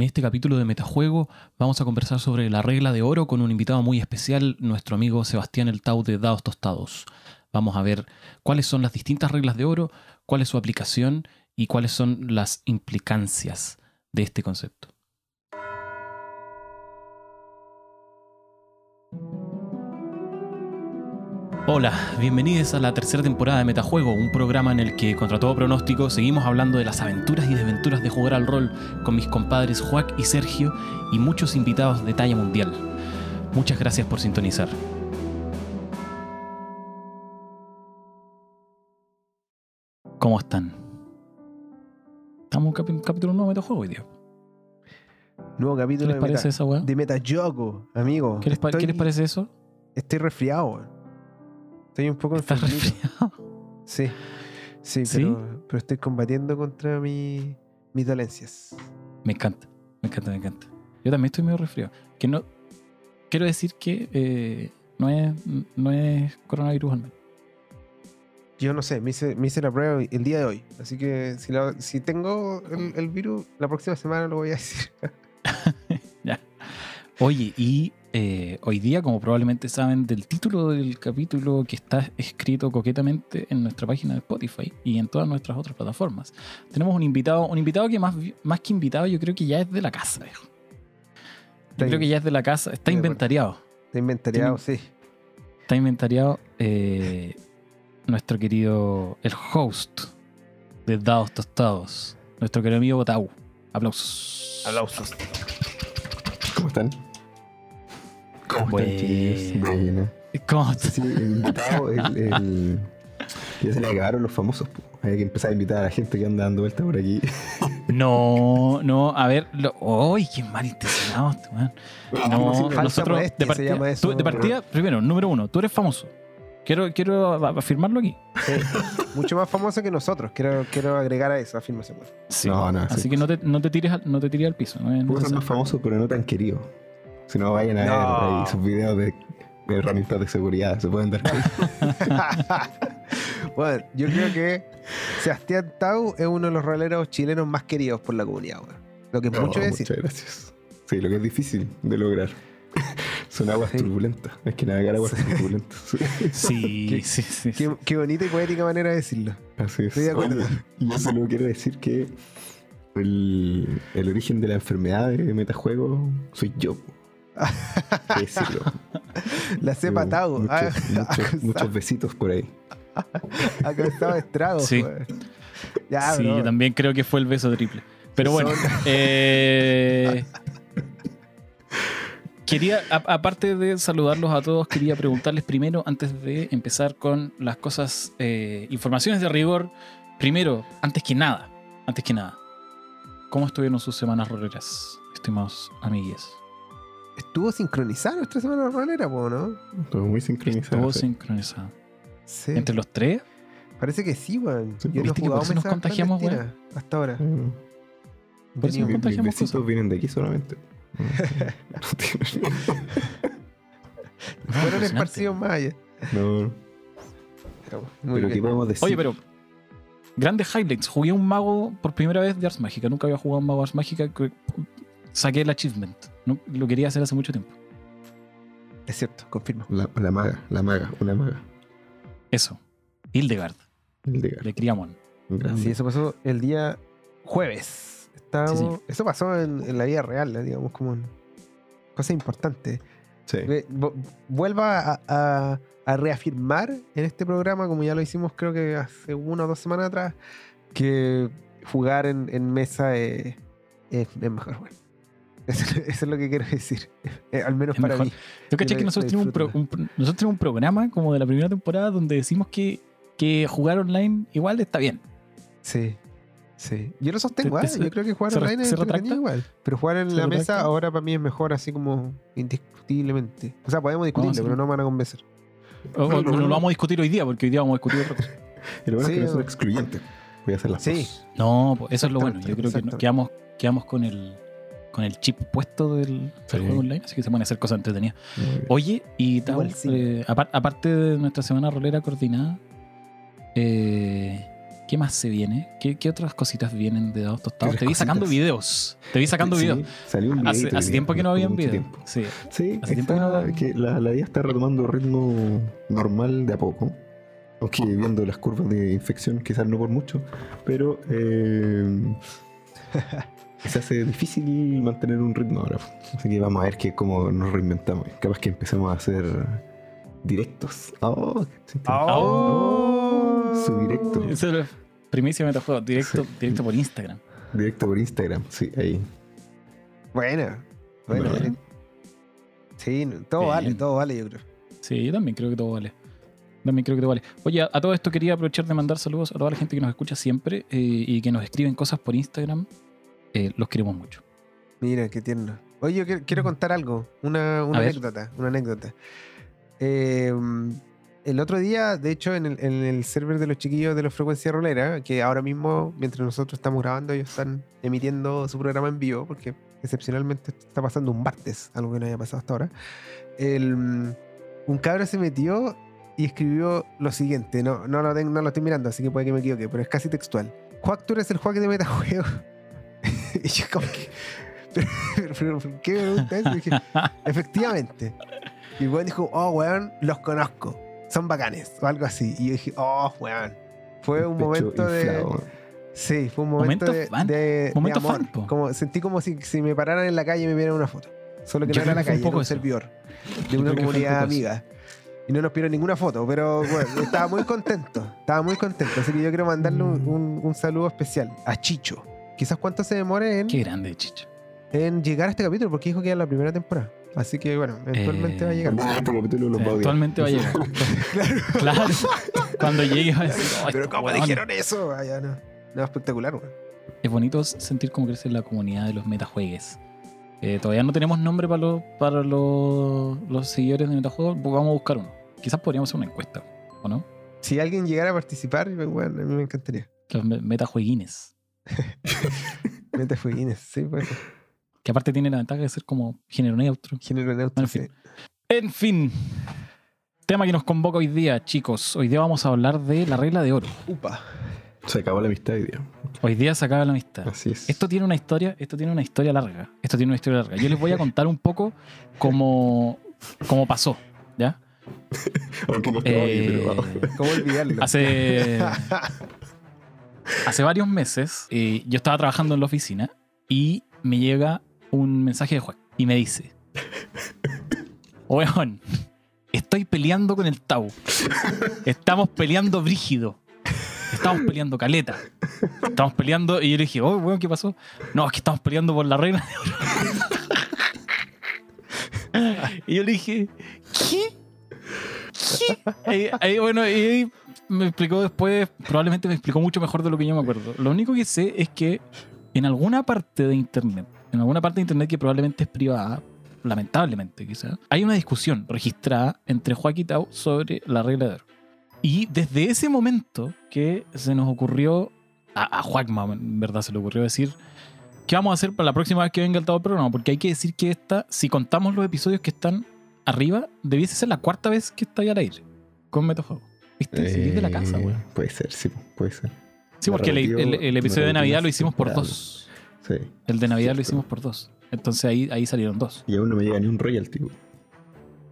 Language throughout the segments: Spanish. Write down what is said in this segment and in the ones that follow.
En este capítulo de Metajuego vamos a conversar sobre la regla de oro con un invitado muy especial, nuestro amigo Sebastián El Tau de Dados Tostados. Vamos a ver cuáles son las distintas reglas de oro, cuál es su aplicación y cuáles son las implicancias de este concepto. Hola, bienvenidos a la tercera temporada de Metajuego, un programa en el que, contra todo pronóstico, seguimos hablando de las aventuras y desventuras de jugar al rol con mis compadres Juac y Sergio y muchos invitados de talla mundial. Muchas gracias por sintonizar. ¿Cómo están? Estamos en capi- capítulo nuevo de Metajuego hoy día. Nuevo ¿Qué capítulo les de, parece meta, esa weá? de Metayogo, amigo. ¿Qué les, pa- estoy, qué les parece eso? Estoy resfriado, weón. Estoy un poco ¿Estás resfriado? Sí, sí, ¿Sí? Pero, pero estoy combatiendo contra mi- mis dolencias. Me encanta, me encanta, me encanta. Yo también estoy medio resfriado. Que no, quiero decir que eh, no, es, no es coronavirus al menos. Yo no sé, me hice, me hice la prueba el día de hoy. Así que si, la- si tengo el, el virus, la próxima semana lo voy a decir. Oye, y eh, hoy día, como probablemente saben del título del capítulo que está escrito coquetamente en nuestra página de Spotify y en todas nuestras otras plataformas, tenemos un invitado, un invitado que más, más que invitado yo creo que ya es de la casa. Yo Está creo que ya es de la casa, está inventariado. Está inventariado, sí. Está inventariado eh, nuestro querido, el host de Dados Tostados, nuestro querido amigo Tau. Aplausos. Aplausos. ¿Cómo están? ¿Cómo Bueno. ¿Cómo? Sí, el invitado, el, el- Ya se le acabaron los famosos. Hay que empezar a invitar a la gente que anda dando vueltas por aquí. No, no, a ver, lo- ¡ay, qué mal intencionado este weón! No, sí, falsa nosotros de se partida, llama eso. tú- de partida, primero, número uno, tú eres famoso. Quiero, quiero afirmarlo aquí. Sí. Mucho más famoso que nosotros. Quiero, quiero agregar a eso, afirmación. Sí. No, no, Así sí. que no te, no te tires al, no te tires al piso. No necesario. más famoso, pero no tan querido. Si no, vayan a No. ver ahí sus videos de, de herramientas de seguridad. Se pueden dar cuenta. bueno, yo creo que Sebastián Tau es uno de los roleros chilenos más queridos por la comunidad, weón. Lo que es No, mucho decir. Muchas gracias. Sí, lo que es difícil de lograr. Son aguas Sí. turbulentas. Hay que navegar aguas turbulentas. Sí, Qué- sí, sí. Qué, qué bonita y poética manera de decirlo. Así es. Estoy de acuerdo. Y solo quiero decir que el, el origen de la enfermedad de metajuego soy yo. La cepa Tengo Tau. Muchos, ha muchos, besitos por ahí. ha causado estragos. Sí. Ya, sí, yo también creo que fue el beso triple. Pero bueno, eh, quería, a- aparte de saludarlos a todos, quería preguntarles primero, antes de empezar con las cosas, eh, informaciones de rigor, primero, antes que nada, antes que nada, ¿cómo estuvieron sus semanas roleras, estimados amigues? Estuvo sincronizada nuestra semana rolera, po, ¿no? Todo muy sincronizado. Estuvo sí. sincronizado. Sí. ¿Entre los tres? Parece que sí, weón. Sí, Yo no he ¿viste que por eso nos contagiamos, clandestinas hasta ahora. Mm. Por eso nos contagiamos besitos cosas. vienen de aquí solamente. No tienen- Fueron esparcidos más allá. No, Pero, muy pero ¿qué podemos decir? Oye, pero grandes highlights. Jugué un mago por primera vez de Ars Mágica. Nunca había jugado un mago de Ars Mágica. Saqué el achievement. No- lo quería hacer hace mucho tiempo. Es cierto, confirmo. La, la maga, la maga, una maga. Eso. Hildegard, Hildegard. de Criamon. Grande. Sí, eso pasó el día jueves. Estábamos, Sí, sí. Eso pasó en, en la vida real, ¿eh? digamos, como en cosa importante. Sí. Vuelva a, a- a reafirmar en este programa, como ya lo hicimos creo que hace una o dos semanas atrás, que jugar en, en mesa es, es- es mejor. Bueno. Eso, eso es lo que quiero decir. Eh, al menos Es para mejor. mí. ¿Tú caché Yo que nosotros tenemos, un pro- nosotros tenemos un programa como de la primera temporada donde decimos que, que jugar online igual está bien? Sí. Sí. Yo lo sostengo, Te- te- Yo creo que jugar online es igual. Pero jugar en ¿Se la mesa retracta? ahora para mí es mejor, así como indiscutiblemente. O sea, podemos discutirlo, sí. pero no me van a convencer. O- o- No, no, no no. lo vamos a discutir hoy día porque hoy día vamos a discutir otra cosa. Lo bueno Sí, es que no son excluyentes. Voy a hacer las Sí. No, pues eso es lo bueno. Yo creo que quedamos, quedamos con el con el chip puesto del, del Sí. juego online, así que se pueden hacer cosas entretenidas. Oye, y Tau, Igual sí. eh, apar- aparte de nuestra semana rolera coordinada, eh, ¿Qué más se viene? ¿Qué, qué otras cositas vienen de dados tostados? Te vi sacando cositas. videos. Te vi sacando Sí, videos. Salió un Hace, hace tiempo que no había un mucho video. tiempo. Sí. Sí, Hace tiempo que está- no- que la, la vida está retomando ritmo normal de a poco. Aunque viendo las curvas de infección, quizás no por mucho, pero eh, se hace difícil mantener un ritmo ahora. Así que vamos a ver que cómo nos reinventamos. Capaz que empecemos a hacer directos. Oh, sí, sí. Oh. Su directo. Esa es la primicia de metajuego. Directo, Sí. directo por Instagram. Directo por Instagram, sí, ahí. Bueno, Bueno. Sí, no, todo Bien. vale, todo vale, yo creo. Sí, yo también creo que todo vale. También creo que todo vale. Oye, a, a todo esto quería aprovechar de mandar saludos a toda la gente que nos escucha siempre eh, y que nos escriben cosas por Instagram. Eh, los queremos mucho. Mira, qué tierno. Oye, yo quiero, quiero contar algo, una, una A ver. anécdota, una anécdota. Eh, el otro día, de hecho, en el, en el server de los chiquillos de la frecuencia rolera, que ahora mismo, mientras nosotros estamos grabando, ellos están emitiendo su programa en vivo, porque excepcionalmente está pasando un martes, algo que no haya pasado hasta ahora. El, un cabro se metió y escribió lo siguiente, no, no, lo tengo- no lo estoy mirando, así que puede que me equivoque, pero es casi textual. Juac, tú eres el Juac de metajuego. y yo como que... pero, pero, pero, ¿por ¿qué me pregunta eso? Y dije, efectivamente. Y el weón dijo, oh, weón, los conozco. Son bacanes. O algo así. Y yo dije, oh, weón. Fue un momento de... Sí, fue un momento, Momento de, fan. de- amor. fan, como, sentí como si, si me pararan en la calle y me vieran una foto. Solo que Yo no era la fue un calle, poco era un servidor de Yo una comunidad amiga. Y no nos pidieron ninguna foto, pero bueno, estaba muy contento. Estaba muy contento. Así que yo quiero mandarle un, un- un saludo especial a Chicho. Quizás cuánto se demore en, Qué grande, chicho. en llegar a este capítulo, porque dijo que era la primera temporada. Así que bueno, eventualmente Eh, va a llegar. Ah, este capítulo lo Sí, va a odiar. actualmente va a llegar. claro. Cuando llegue va a decir, "Oh, Pero ¿cómo hueones". dijeron eso? Ah, ya, no. No, espectacular, weón. Es bonito sentir cómo crece la comunidad de los metajuegues. Eh, todavía no tenemos nombre para los para los, los seguidores de metajuegos, pues vamos a buscar uno. Quizás podríamos hacer una encuesta, ¿o no? Si alguien llegara a participar, bueno, a mí me encantaría. Los me- metajueguines. Mete fueguines, sí, pues. Que aparte tiene la ventaja de ser como género neutro. Género neutro, En sí. fin. En fin. Tema que nos convoca hoy día, chicos. Hoy día vamos a hablar de la regla de oro. Upa. Se acabó la amistad hoy día. Hoy día se acaba la amistad. Así es. Esto tiene una historia, esto tiene una historia larga. Esto tiene una historia larga. Yo les voy a contar un poco cómo, cómo pasó, ¿ya? Aunque no te Eh, odie, pero vamos. ¿Cómo olvidarlo? Hace, hace varios meses eh, yo estaba trabajando en la oficina y me llega un mensaje de Juan y me dice: Weón, estoy peleando con el Tau. Estamos peleando brígido. Estamos peleando caleta. Estamos peleando. Y yo le dije, oh, weón, ¿qué pasó? No, es que estamos peleando por la de oro. y yo le dije, ¿qué? Ahí, bueno, y me explicó después, probablemente me explicó mucho mejor de lo que yo me acuerdo. Lo único que sé es que en alguna parte de internet, en alguna parte de internet que probablemente es privada, lamentablemente quizás, hay una discusión registrada entre Joaquín Tau sobre la regla de oro. Y desde ese momento que se nos ocurrió, a, a en verdad se le ocurrió decir, ¿qué vamos a hacer para la próxima vez que venga el Tau programa? Porque hay que decir que esta, si contamos los episodios que están arriba, debiese ser la cuarta vez que está ahí al aire con Metajuego. ¿Viste? Si es de la casa, Eh, güey. Puede ser, sí, puede ser. Sí, porque el, relativo- el- el episodio de Navidad lo hicimos por dos. Sí. El de Navidad lo hicimos por dos. Entonces ahí, ahí salieron dos. Y aún no me llega ni un royalty. güey.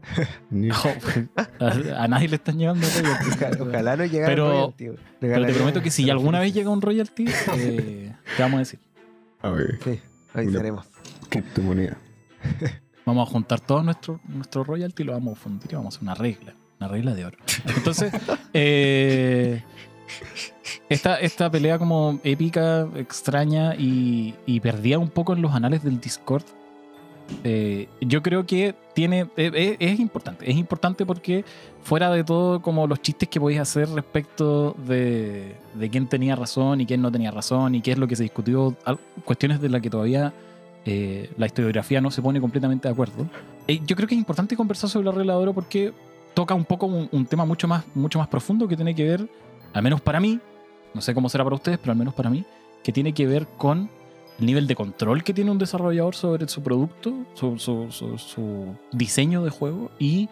Ni- a, a nadie le están llegando royalties. Ojalá, ojalá no llegara Pero- royalty, güey. Pero te prometo que si alguna vez llega un royalty, eh, te vamos a decir. A ver, Sí, ahí seremos. criptomoneda. Vamos a juntar todos nuestros nuestro royalty y lo vamos a fundir y vamos a hacer una regla. Una regla de oro. Entonces, eh, esta, esta pelea como épica, extraña y, y perdida un poco en los anales del Discord. eh, yo creo que tiene eh, eh, es, importante. Es importante porque fuera de todo como los chistes que podéis hacer respecto de, de quién tenía razón y quién no tenía razón y qué es lo que se discutió, cuestiones de las que todavía eh, la historiografía no se pone completamente de acuerdo. Eh, yo creo que es importante conversar sobre la regla de oro porque toca un poco un, un tema mucho más, mucho más profundo que tiene que ver, al menos para mí, no sé cómo será para ustedes, pero al menos para mí, que tiene que ver con el nivel de control que tiene un desarrollador sobre su producto, su, su- su- su diseño de juego y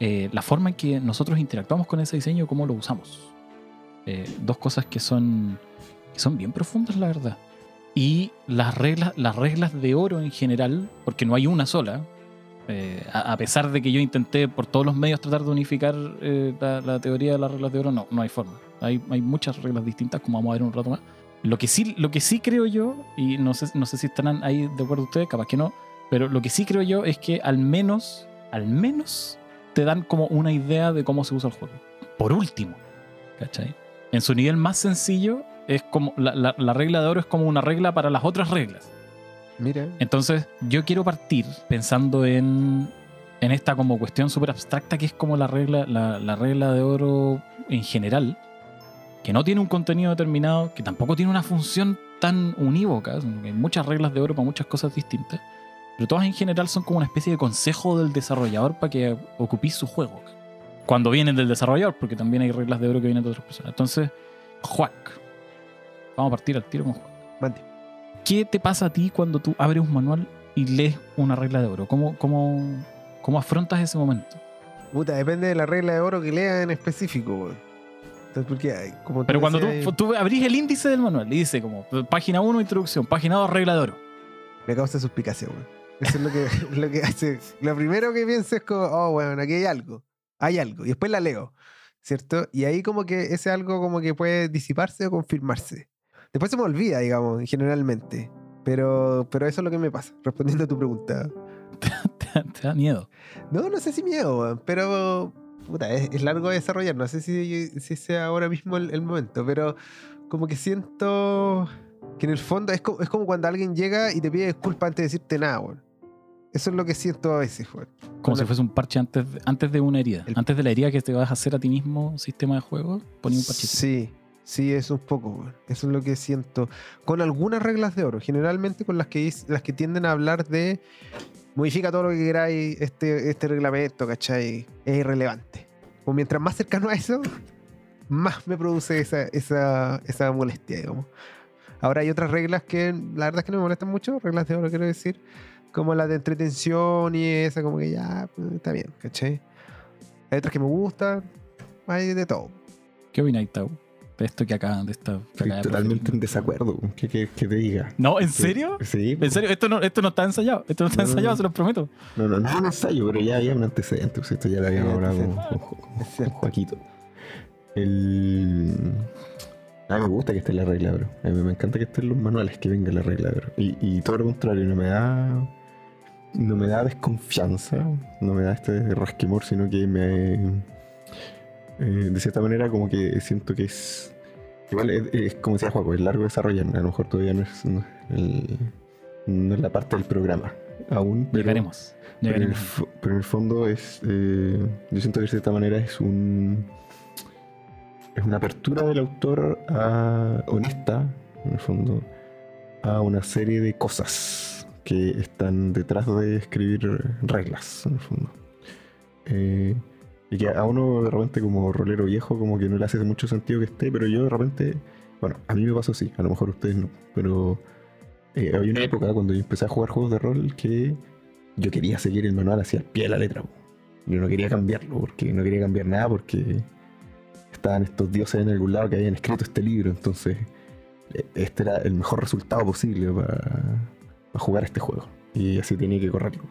eh, la forma en que nosotros interactuamos con ese diseño, cómo lo usamos. Eh, dos cosas que son, que son bien profundas, la verdad. Y las reglas, las reglas de oro en general, porque no hay una sola, eh, a, pesar de que yo intenté por todos los medios tratar de unificar eh, la, la teoría de las reglas de oro, no, no hay forma. Hay, hay muchas reglas distintas, como vamos a ver un rato más. Lo que sí, lo que sí creo yo, y no sé, no sé si estarán ahí de acuerdo ustedes, capaz que no, pero lo que sí creo yo es que al menos, al menos te dan como una idea de cómo se usa el juego. Por último, ¿cachai? En su nivel más sencillo, es como la, la- la regla de oro es como una regla para las otras reglas. Mira. Entonces, yo quiero partir pensando en, en esta como cuestión súper abstracta que es como la regla, la, la regla de oro en general, que no tiene un contenido determinado, que tampoco tiene una función tan unívoca. Hay muchas reglas de oro para muchas cosas distintas, pero todas en general son como una especie de consejo del desarrollador para que ocupéis su juego. Cuando vienen del desarrollador, porque también hay reglas de oro que vienen de otras personas. Entonces, Juac. Vamos a partir al tiro con Juac. Mande. ¿Qué te pasa a ti cuando tú abres un manual y lees una regla de oro? ¿Cómo, cómo, cómo afrontas ese momento? Puta, depende de la regla de oro que lea en específico. Entonces, porque, como Pero cuando tú, decías, tú abrís el índice del manual y dice como página 1, introducción, página 2, regla de oro. me causa suspicacia, weón. Eso es lo que, lo que hace. Lo primero que pienso es como, oh, bueno, aquí hay algo. Hay algo. Y después la leo. ¿Cierto? Y ahí como que ese algo como que puede disiparse o confirmarse. Después se me olvida, digamos, generalmente. Pero, pero eso es lo que me pasa, respondiendo a tu pregunta. Te, te da miedo. No, no sé si miedo, pero puta, es, es largo de desarrollar. No sé si, si sea ahora mismo el, el momento, pero como que siento que en el fondo es como, es como cuando alguien llega y te pide disculpas antes de decirte nada, weón. Eso es lo que siento a veces, weón. Como si fuese un parche antes de, antes de una herida. El- Antes de la herida que te vas a hacer a ti mismo, sistema de juego, ponía un parche. Sí, sí, eso un poco, weón. Eso es lo que siento. Con algunas reglas de oro, generalmente con las que, las que tienden a hablar de modifica todo lo que queráis, este, este reglamento, ¿cachai? Es irrelevante. O mientras más cercano a eso, más me produce esa, esa, esa molestia, digamos. Ahora hay otras reglas que la verdad es que no me molestan mucho, reglas de oro quiero decir, como la de entretención y esa, como que ya, pues, está bien, ¿cachai? Hay otras que me gustan, hay de todo. ¿Qué opináis, Tau? De esto que acá, de esta. que totalmente en desacuerdo. ¿Qué, qué, qué te diga? No, ¿en serio? Sí. ¿En serio? Esto no, esto no está ensayado. Esto no está No, no, ensayado, no. se los prometo. No, no, no es un ensayo, pero ya había un antecedente. Pues esto ya lo habíamos hablado con. Joaquito. El. A mí me gusta que esté la regla, bro. A mí me encanta que estén los manuales, que venga la regla, bro. Y, y todo lo contrario, no me da. No me da desconfianza, no me da este rasquemor, sino que me. eh, de cierta manera, como que siento que es. Igual es, es como decía Juaco, es largo desarrollar. A lo mejor todavía no es, no el- no es la parte del programa aún. Pero, Llegaremos. pero en, el, Llegaremos. pero en el fondo es. eh, yo siento que de cierta manera es un. Es una apertura del autor a, honesta, en el fondo, a una serie de cosas que están detrás de escribir reglas, en el fondo. Eh, y que a uno de repente como rolero viejo como que no le hace mucho sentido que esté, pero yo de repente, bueno, a mí me pasó así, a lo mejor ustedes no, pero eh, había una época cuando yo empecé a jugar juegos de rol que yo quería seguir el manual hacia el pie de la letra. Yo no quería cambiarlo, porque no quería cambiar nada, porque estaban estos dioses en algún lado que habían escrito este libro, entonces eh, este era el mejor resultado posible para, para jugar este juego. Y así tenía que correrlo.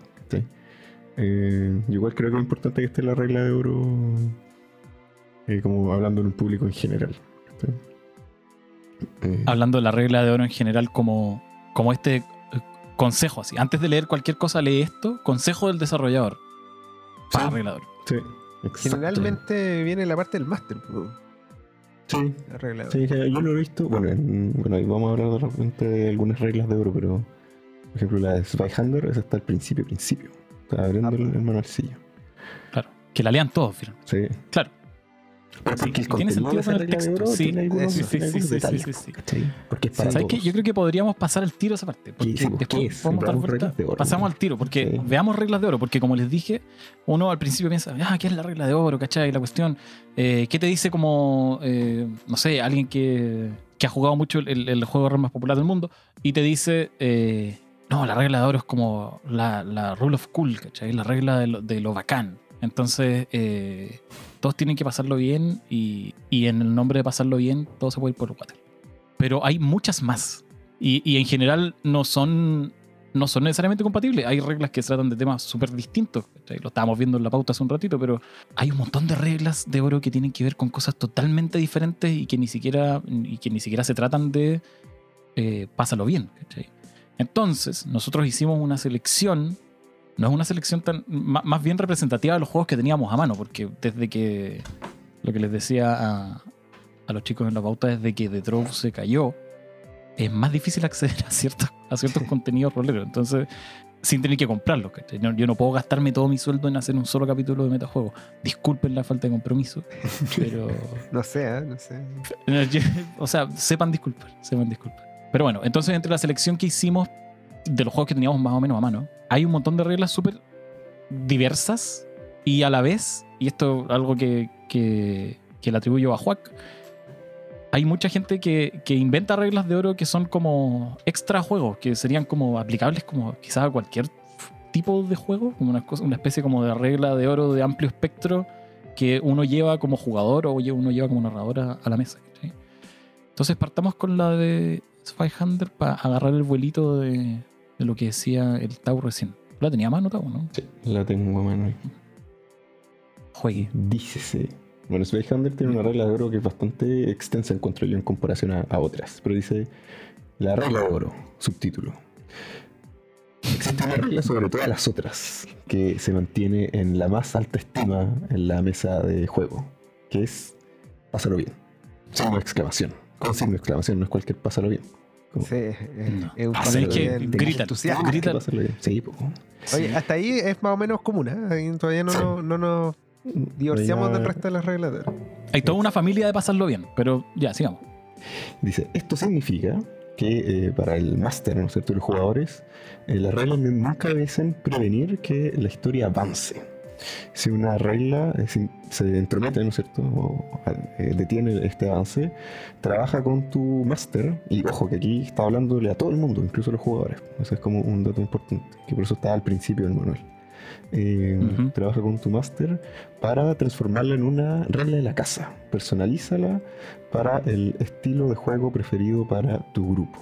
Eh, igual creo que es importante que esté la regla de oro, eh, como hablando en un público en general. Eh, Hablando de la regla de oro en general como, como este consejo así. Antes de leer cualquier cosa, lee esto. Consejo del desarrollador. Sí. Pa, regla de oro. sí, exacto. Generalmente viene la parte del máster, Sí, la regla de oro. Sí, sí, yo lo he visto. Bueno, en- bueno, ahí vamos a hablar de repente de algunas reglas de oro, pero por ejemplo la de Spyhander, esa está al principio, principio. Está abriendo Ah, el, el manualcillo. Claro. Que la lean todos, Fran. Sí. Claro. Pero Sí, el tiene sentido con el texto, oro sí. algunos, Sí, sí, sí, sí, sí, sí. Porque es para ¿Sabes qué? Yo creo que podríamos pasar al tiro esa parte. Porque Sí, pues, después ¿qué es? podemos dar vuelta. de oro, Pasamos ¿no? al tiro, porque Sí. veamos reglas de oro. Porque como les dije, uno al principio piensa, ah, ¿qué es la regla de oro? ¿Cachai? La cuestión. eh, ¿Qué te dice como, eh, no sé, alguien que, que ha jugado mucho el, el juego de rol más popular del mundo y te dice, eh, no, la regla de oro es como la, rule of cool, ¿cachai? La regla de lo, de lo bacán. Entonces, eh, todos tienen que pasarlo bien y, en el nombre de pasarlo bien, todo se puede ir por el water. Pero hay muchas más. Y, en general no son, no son necesariamente compatibles. Hay reglas que tratan de temas súper distintos. ¿cachai? Lo estábamos viendo en la pauta hace un ratito, pero hay un montón de reglas de oro que tienen que ver con cosas totalmente diferentes y que ni siquiera, y que ni siquiera se tratan de eh, pásalo bien. ¿cachai? Entonces, nosotros hicimos una selección no es una selección tan más bien representativa de los juegos que teníamos a mano, porque desde que lo que les decía a, a los chicos en la pauta, desde que The Drove se cayó, es más difícil acceder a ciertos, a ciertos contenidos roleros. Entonces, sin tener que comprarlos. yo no puedo gastarme todo mi sueldo en hacer un solo capítulo de metajuego. Disculpen la falta de compromiso, pero. No sé, ¿eh? no sé. O sea, sepan disculpar, sepan disculpar. Pero bueno, entonces entre la selección que hicimos de los juegos que teníamos más o menos a mano, hay un montón de reglas súper diversas y a la vez, y esto es algo que, que, que le atribuyo a Juac, hay mucha gente que, que inventa reglas de oro que son como extra juegos, que serían como aplicables como quizás a cualquier tipo de juego, como una, cosa, una especie como de regla de oro de amplio espectro que uno lleva como jugador o uno lleva como narrador a, a la mesa. ¿cachai? Entonces partamos con la de Spyhander para agarrar el vuelito de, de lo que decía el Tau recién. La tenía más notado, ¿no? Sí, la tengo a mano. Juegue. Dícese. Bueno, Space Hunter tiene una regla de oro que es bastante extensa, encuentro yo, en comparación a, a otras. Pero dice: La regla de oro, subtítulo. Existe una regla sobre todas las otras que se mantiene en la más alta estima en la mesa de juego, que es pásalo bien. De exclamación. Con signo de exclamación, no es cualquier pásalo bien. Como, Sí, es, No. es un Ah, pásalo que bien gritan, entusiasta. "Tienes que gritan. pásalo bien". Sí, po. Oye, hasta ahí es más o menos común, ¿eh? Ahí Todavía no, Sí. no, no nos divorciamos Ya- del resto de las reglas de. Hay toda una familia de pasarlo bien, pero ya, sigamos. Dice, esto significa que eh, para el máster, ¿no es cierto?, los jugadores, eh, las reglas nunca deben prevenir que la historia avance. Si una regla eh, si se entromete, ¿no es cierto?, o eh, detiene este avance, trabaja con tu máster, y ojo que aquí está hablándole a todo el mundo, incluso a los jugadores. Eso es como un dato importante, que por eso está al principio del manual. Eh, Ujú. Trabaja con tu máster para transformarla en una regla de la casa. Personalízala para el estilo de juego preferido para tu grupo.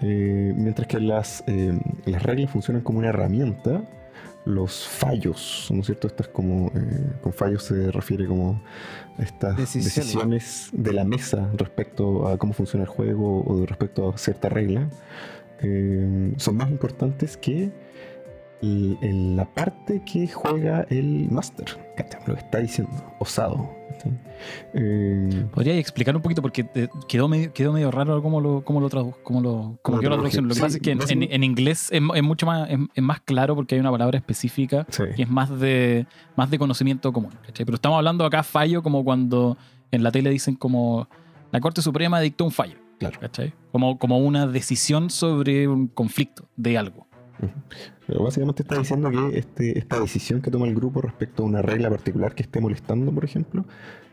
Eh, mientras que las, eh, las reglas funcionan como una herramienta, los fallos, ¿no es cierto? Estas como, eh, con fallos se refiere como a estas Decisiones. decisiones de la mesa respecto a cómo funciona el juego o respecto a cierta regla, eh, son más importantes que el- el- la parte que juega el máster. ¿cachai? Lo que está diciendo, osado. Eh, ¿Podrías explicar un poquito? Porque eh, quedó medio, quedó medio raro cómo lo, cómo lo tradu- cómo lo, cómo quedó la traducción. Lo que Sí, pasa es que en, en- básicamente- en inglés es, es mucho más, es, es más claro porque hay una palabra específica sí. que es más de, más de conocimiento común. ¿cachai? Pero estamos hablando acá fallo como cuando en la tele dicen como la Corte Suprema dictó un fallo. Claro. Como, como una decisión sobre un conflicto de algo. Pero básicamente está diciendo que este, esta decisión que toma el grupo respecto a una regla particular que esté molestando, por ejemplo,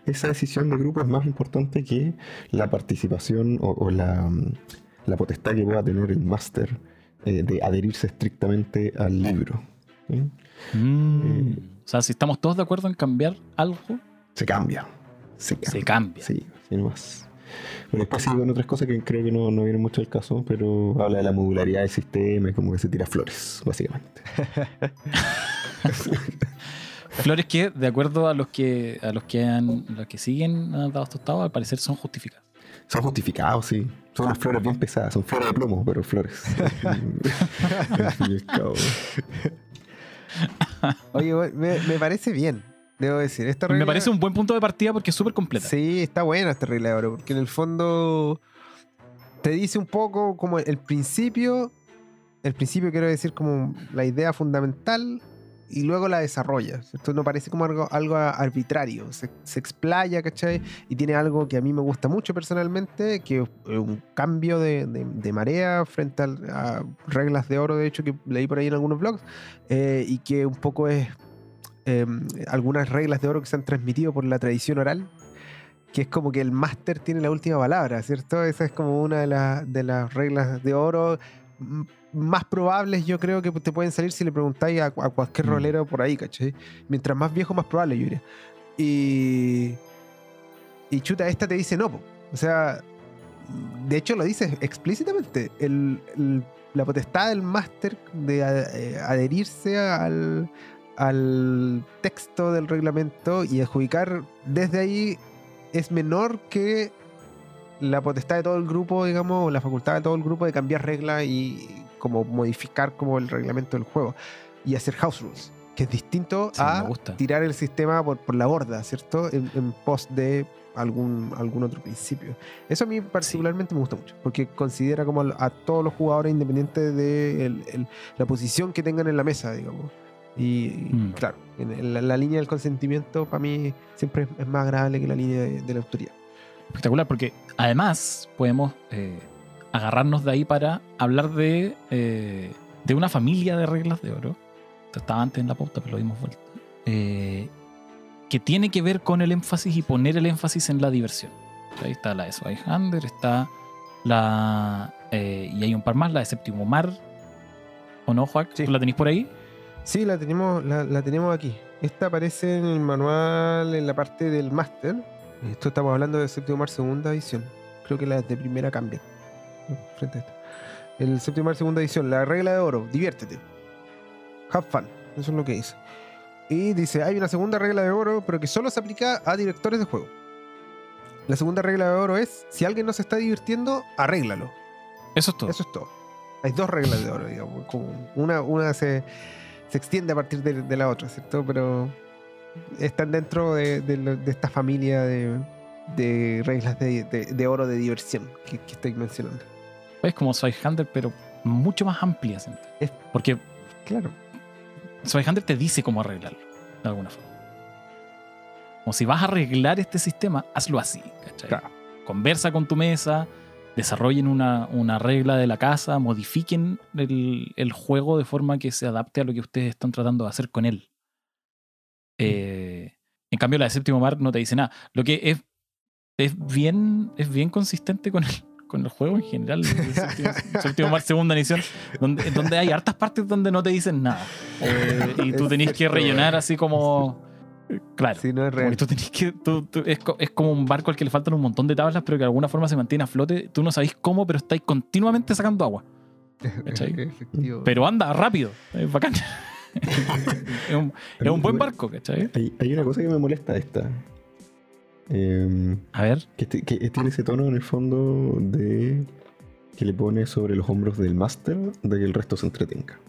esa decisión del grupo es más importante que la participación o, o la, la potestad que pueda tener el máster eh, de adherirse estrictamente al libro. ¿sí? Mm. Eh. O sea, si estamos todos de acuerdo en cambiar algo, Se cambia. Se cambia. se cambia. Sí, sí, nomás. Bueno, después sigue con otras cosas que creo que no, no vienen mucho al caso, pero habla de la modularidad del sistema y como que se tira flores, básicamente. Flores que, de acuerdo a los que a los que han, los que siguen a Dados Tostados, al parecer son justificadas. Son justificados, sí. Son unas flores bien pesadas, son flores de plomo, pero flores. Oye, me parece bien, debo decir. Esta regla, Me parece un buen punto de partida porque es súper completa. Sí, está buena esta regla de oro, porque en el fondo te dice un poco como el principio, el principio quiero decir como la idea fundamental y luego la desarrolla. Esto no parece como algo, algo arbitrario, se, se explaya, ¿cachai? Y tiene algo que a mí me gusta mucho personalmente, que es un cambio de, de- de marea frente a reglas de oro, de hecho, que leí por ahí en algunos blogs, eh, y que un poco es eh, algunas reglas de oro que se han transmitido por la tradición oral, que es como que el máster tiene la última palabra, ¿cierto? Esa es como una de, las- de las reglas de oro. Mm, más probables yo creo que te pueden salir si le preguntáis a, a cualquier Mm. rolero por ahí, ¿cachai? Mientras más viejo, más probable, yo diría. Y. Y chuta, esta te dice no, po. O sea, de hecho lo dice explícitamente. El- el- la potestad del máster de eh, adherirse al, al texto del reglamento y adjudicar desde ahí es menor que la potestad de todo el grupo, digamos, o la facultad de todo el grupo de cambiar reglas y como modificar como el reglamento del juego y hacer house rules, que es distinto Sí, a tirar el sistema por, por la borda, ¿cierto? En, en pos de algún, algún otro principio. Eso a mí particularmente me gusta mucho, porque considera como a todos los jugadores independientes de el- el- la posición que tengan en la mesa, digamos. Y, Mm. claro, en, la, la línea del consentimiento para mí siempre es, es más agradable que la línea de, de la autoría. Espectacular, porque además podemos eh, agarrarnos de ahí para hablar de, eh, de una familia de reglas de oro. Esto estaba antes en la pauta, pero lo dimos vuelta. Eh, que tiene que ver con el énfasis y poner el énfasis en la diversión. Ahí está la de Swayhander, está la. eh, y hay un par más, la de Séptimo Mar. ¿O no, Joaquín? Sí. ¿Tú la tenéis por ahí? Sí, la tenemos, la, la tenemos aquí. Esta aparece en el manual en la parte del máster. Esto estamos hablando de séptimo mar segunda edición. Creo que la de primera cambia. Frente a esta. El séptimo mar segunda edición, la regla de oro, diviértete. Have fun. Eso es lo que dice. Y dice, hay una segunda regla de oro, pero que solo se aplica a directores de juego. La segunda regla de oro es, si alguien no se está divirtiendo, arréglalo. Eso es todo. Eso es todo. Hay dos reglas de oro, digamos. como una, una se, se extiende a partir de, de la otra, ¿cierto? Pero están dentro de, de lo- de esta familia de, reglas de, oro de diversión que, que estoy mencionando. Es como Swayhander, pero mucho más amplia. ¿sí? Es- Porque Claro. Swayhander te dice cómo arreglarlo, de alguna forma. Como si vas a arreglar este sistema, hazlo así. ¿cachai? Claro. Conversa con tu mesa, desarrollen una, una regla de la casa, modifiquen el, el juego de forma que se adapte a lo que ustedes están tratando de hacer con él. Eh, en cambio, la de Séptimo Mar no te dice nada. Lo que es, es, bien, es bien consistente con el, con el juego en general. el Séptimo, Séptimo Mar, segunda edición, donde, donde hay hartas partes donde no te dicen nada. Eh, y tú tenés que rellenar weón. así como. Claro. Si no es Como real. que tú tenés que, tú- tú- es, co- es como un barco al que le faltan un montón de tablas, pero que de alguna forma se mantiene a flote. Tú no sabéis cómo, pero estáis continuamente sacando agua. ¿cachai? Efectivo. Pero anda rápido. Es bacán. es, un, es un buen barco, ¿cachai? Hay, hay una cosa que me molesta esta. Em, A ver. que, te- que tiene ese tono en el fondo de que le pone sobre los hombros del máster de que el resto se entretenga.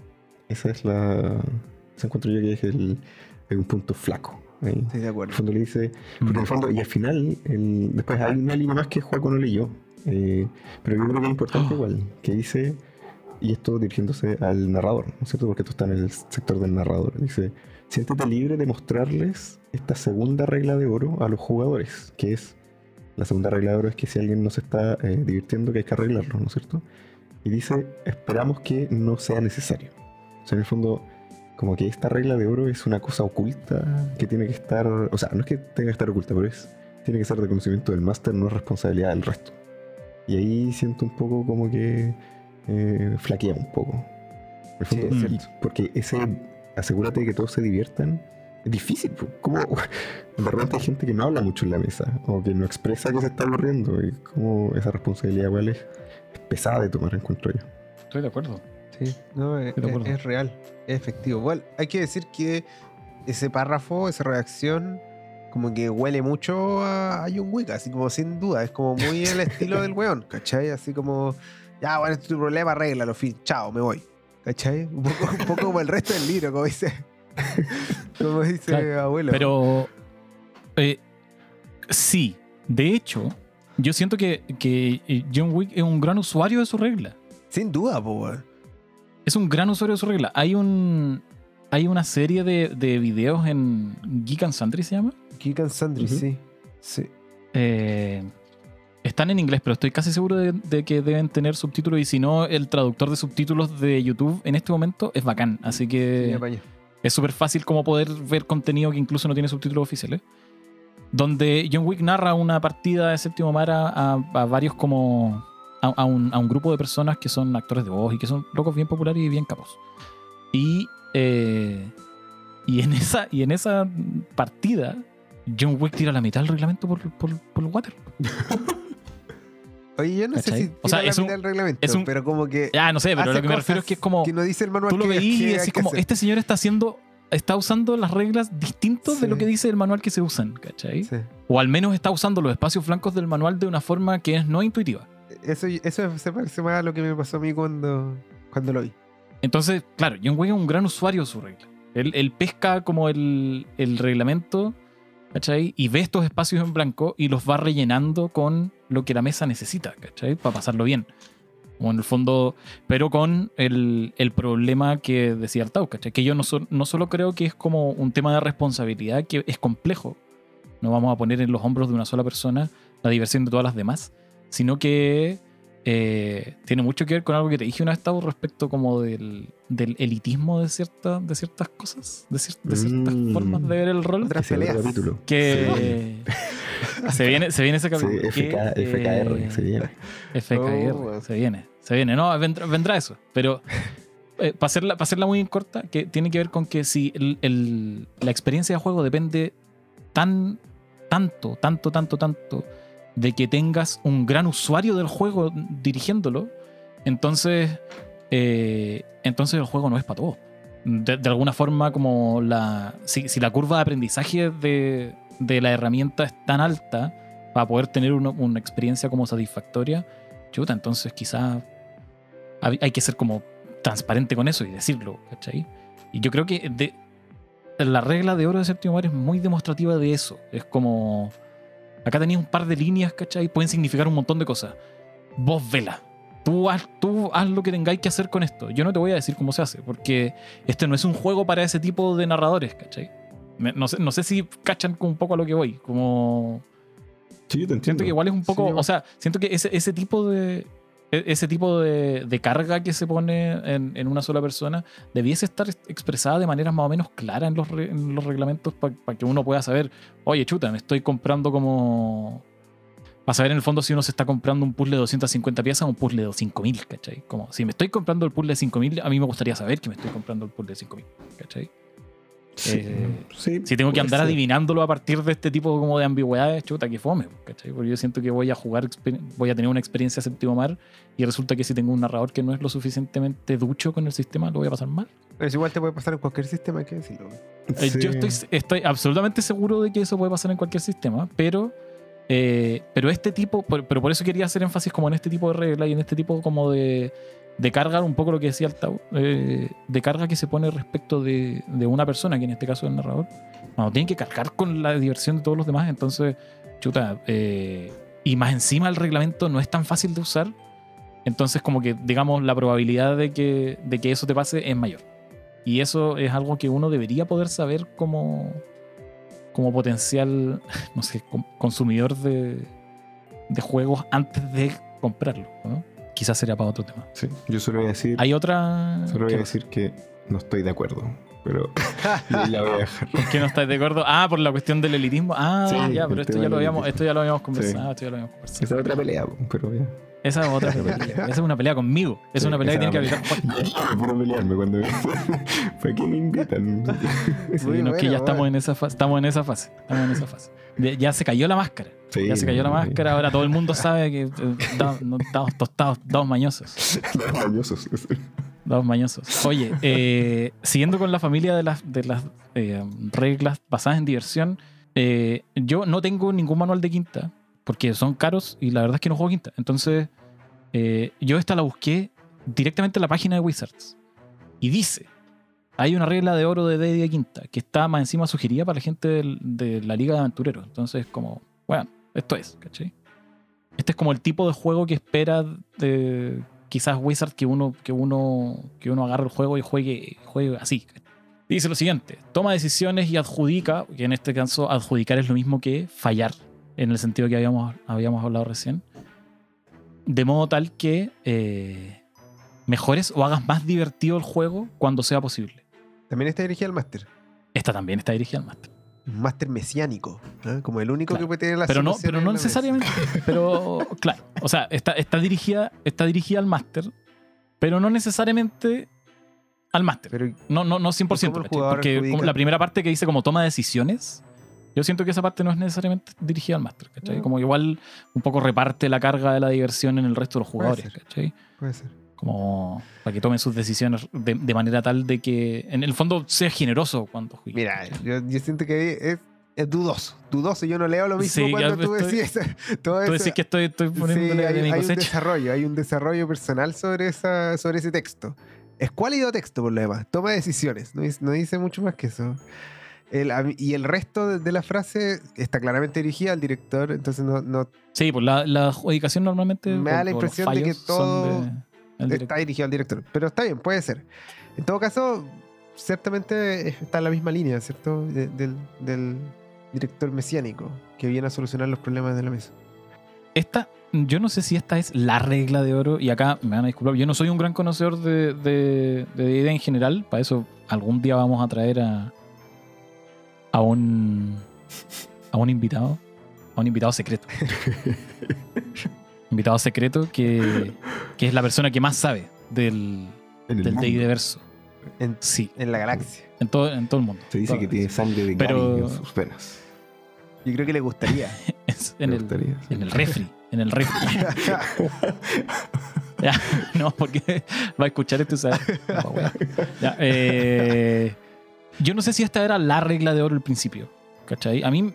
Esa es la. Se encuentro yo que es el, es un punto flaco. Ahí. Estoy de En acuerdo. el fondo le dice. Porque en el fondo, y al final, el- después hay una línea más que Juaco no leyó. eh, pero yo creo que es importante Oh. igual. Que dice. Y esto dirigiéndose al narrador, ¿no es cierto? Porque esto está en el sector del narrador. Dice: Siéntete libre de mostrarles esta segunda regla de oro a los jugadores, que es. La segunda regla de oro es que si alguien no se está eh, divirtiendo, que hay que arreglarlo, ¿no es cierto? Y dice: Esperamos que no sea necesario. O sea, en el fondo, como que esta regla de oro es una cosa oculta que tiene que estar. O sea, no es que tenga que estar oculta, pero es. Tiene que ser de conocimiento del máster, no es responsabilidad del resto. Y ahí siento un poco como que. eh, flaquea un poco. Sí, es cierto. porque ese. Asegúrate de que todos se diviertan. Es difícil, como de repente hay gente que no habla mucho en la mesa o que no expresa que se está aburriendo y como esa responsabilidad igual es, es pesada de tomar en cuenta yo. Estoy de acuerdo. Sí, no, es, de acuerdo. es- es real, es efectivo. Igual, hay que decir que ese párrafo, esa redacción, como que huele mucho a, John Wick, así como sin duda. Es como muy el estilo del weón, ¿cachai? Así como, ya, bueno, este es tu problema, arréglalo, fin, chao, me voy. ¿cachai? Un poco, un poco como el resto del libro, como dice, como dice Claro, abuelo. Pero. eh, sí. De hecho, yo siento que, que eh, John Wick es un gran usuario de su regla. Sin duda, po, weón. Es un gran usuario de su regla. Hay un. Hay una serie de, de videos en Geek and Sundry, se llama. Geek and Sundry, sí. Sí. Eh, están en inglés, pero estoy casi seguro de, de que deben tener subtítulos. Y si no, el traductor de subtítulos de YouTube en este momento es bacán. Así Sí, que es súper fácil como poder ver contenido que incluso no tiene subtítulos oficiales. Donde John Wick narra una partida de séptimo mar a, a- a varios como a, a un, a un grupo de personas que son actores de voz y que son locos bien populares y bien capos. Y, eh, y, en, esa, y en esa partida, John Wick tira la mitad del reglamento por, por, por el water. Oye, yo no ¿Cachai? sé si O sea, es un- reglamento, es un- pero como que Ya, no sé, pero lo que me refiero es que es como. que no dice el manual Tú lo veís y decís como, hacer. este señor está haciendo. Está usando las reglas distintas de lo Sí. que dice el manual que se usan, ¿cachai? Sí. O al menos está usando los espacios blancos del manual de una forma que es no intuitiva. Eso, eso se parece más a lo que me pasó a mí cuando, cuando lo vi. Entonces, claro, John Wick es un gran usuario de su regla. Él, él pesca como el, el reglamento, ¿cachai? Y ve estos espacios en blanco y los va rellenando con lo que la mesa necesita, ¿cachai? Para pasarlo bien. O en el fondo, pero con el, el problema que decía Artau, ¿cachai? Que yo no, so- no solo creo que es como un tema de responsabilidad que es complejo, no vamos a poner en los hombros de una sola persona la diversión de todas las demás, sino que eh, tiene mucho que ver con algo que te dije una vez, Tavo, respecto como del, del elitismo de, cierta, de ciertas cosas, de, cier- de ciertas Mm. formas de ver el rol. Otras peleas. Que se, viene, se viene ese Sí, capítulo. FK, que, FKR, eh, se viene. FKR, Oh. se viene, se viene. No, vendrá, vendrá eso. Pero para hacerla, pa' hacerla muy corta, que tiene que ver con que si el- el- la experiencia de juego depende tan, tanto, tanto, tanto, tanto de que tengas un gran usuario del juego dirigiéndolo, entonces, eh, entonces el juego no es para todos. De, alguna forma, como la. Si, la curva de aprendizaje de, de la herramienta es tan alta para poder tener una, experiencia como satisfactoria, chuta, entonces quizás hay que ser como transparente con eso y decirlo. Y yo creo que la regla de oro de séptimo mar es muy demostrativa de eso. Es como. Acá tenéis un par de líneas, ¿cachai? Pueden significar un montón de cosas. Vos vela. Tú haz, tú haz lo que tengáis que hacer con esto. Yo no te voy a decir cómo se hace, porque este no es un juego para ese tipo de narradores, ¿cachai? Me- No sé, no sé si cachan un poco a lo que voy. Como. Sí, yo te entiendo. Siento que igual es un poco. Sí, o sea, siento que ese, ese tipo de. E- Ese tipo de, de carga que se pone en, en una sola persona debiese estar expresada de maneras más o menos claras en los, re- en los reglamentos para que uno pueda saber, oye, chuta, me estoy comprando como. Para saber en el fondo si uno se está comprando un puzzle de 250 piezas o un puzzle de 5000, ¿cachai? Como si me estoy comprando el puzzle de 5000, a mí me gustaría saber que me estoy comprando el puzzle de 5000, ¿cachai? Sí, eh, sí, Si tengo que andar ser. adivinándolo a partir de este tipo como de ambigüedades, chuta, que fome, ¿cachai? Porque yo siento que voy a jugar, voy a tener una experiencia séptimo mar y resulta que si tengo un narrador que no es lo suficientemente ducho con el sistema, lo voy a pasar mal. Eso igual te puede pasar en cualquier sistema, hay que decirlo. Eh, Sí. Yo estoy, estoy absolutamente seguro de que eso puede pasar en cualquier sistema, pero, eh, pero este tipo, por- pero por eso quería hacer énfasis como en este tipo de regla y en este tipo como de, de carga, un poco lo que decía el Tau, eh, de carga que se pone respecto de, de una persona, que en este caso es el narrador, cuando tienen que cargar con la diversión de todos los demás, entonces, chuta, eh, y más encima el reglamento no es tan fácil de usar, entonces como que, digamos, la probabilidad de que, de que eso te pase es mayor. Y eso es algo que uno debería poder saber como, como potencial, no sé, consumidor de, de juegos antes de comprarlo. ¿no? Quizás sería para otro tema. Sí, yo solo voy a decir, Hay otra... solo voy ¿Qué a decir que no estoy de acuerdo, pero la voy a dejar. ¿Por qué no estás de acuerdo? Ah, por la cuestión del elitismo. Ah, Sí, ya, pero esto ya, lo habíamos, esto ya lo habíamos conversado. Esto ya lo habíamos conversado. Esa es otra pelea, pero ya. Esa es otra pelea. Esa es una pelea conmigo. Esa es Sí, una pelea que tiene que. Yo quiero pelearme cuando ¿Para qué me invitan? Es que ya estamos en esa fase. Estamos en esa fase. Estamos en esa fase. De- ya se cayó la máscara. Sí, ya se cayó la máscara. Ahora todo el mundo sabe que eh, no, dados tostados, dados mañosos. Los mañosos. Dados mañosos. Oye, eh, siguiendo con la familia de las, de las eh, reglas basadas en diversión, eh, yo no tengo ningún manual de quinta porque son caros y la verdad es que no juego quinta. Entonces, yo esta la busqué directamente en la página de Wizards y dice: hay una regla de oro de D de quinta que está más encima sugerida para la gente de la Liga de Aventureros. Entonces, como, bueno, esto es, ¿cachai? Este es como el tipo de juego que espera quizás Wizard que uno, que uno, que uno agarre el juego y juegue, juegue así. Dice lo siguiente: toma decisiones y adjudica, que en este caso adjudicar es lo mismo que fallar, en el sentido que habíamos, habíamos hablado recién, de modo tal que eh, mejores o hagas más divertido el juego cuando sea posible. También está dirigida al máster. Esta también está dirigida al máster. un máster mesiánico, ¿eh? como el único Claro. que puede tener la Pero no, pero no necesariamente. Pero, claro. O sea, está, está, dirigida, está dirigida al máster, pero no necesariamente al máster. No, no, no 100%. ¿Y cómo el ¿cachai? jugador Porque adjudica? la primera parte que dice como toma decisiones, yo siento que esa parte no es necesariamente dirigida al máster. ¿cachai? No. Como igual un poco reparte la carga de la diversión en el resto de los Puede jugadores. ser. ¿cachai? puede ser. Como para que tomen sus decisiones de, de manera tal de que en el fondo sea generoso cuando juegue. Mira, yo, yo siento que es, es dudoso. Dudoso, yo no leo lo mismo Sí, cuando tú estoy- decís todo Tú eso. decís que estoy, estoy Sí, poniéndole hay, de mi hay un desarrollo, hay un desarrollo personal sobre, esa, sobre ese texto. Es cuálido texto, por lo demás. Toma decisiones. No, dice- no dice mucho más que eso. El- y el resto de, de la frase está claramente dirigida al director, entonces no, no Sí, pues la, la adjudicación normalmente. Me da la impresión de que todo de- está dirigido al director. Pero está bien, puede ser. En todo caso, ciertamente está en la misma línea, ¿cierto? De- del, del director mesiánico que viene a solucionar los problemas de la mesa. Esta, yo no sé si esta es la regla de oro. Y acá me van a disculpar. Yo no soy un gran conocedor de de, de D&D en general. Para eso algún día vamos a traer a. a un. a un invitado. A un invitado secreto. invitado secreto que, que es la persona que más sabe del del. D&D verso. En, Sí, en la galaxia. en todo, en todo el mundo. Se dice que tiene sangre de Pero- Gary en sus venas. Yo creo que le gustaría. Es en, el, gustaría, sí. en el refri. En el refri. Ya, no, porque va a escuchar esto y sabe. No. Ya, eh, yo no sé si esta era la regla de oro al principio. ¿Cachai? A mí,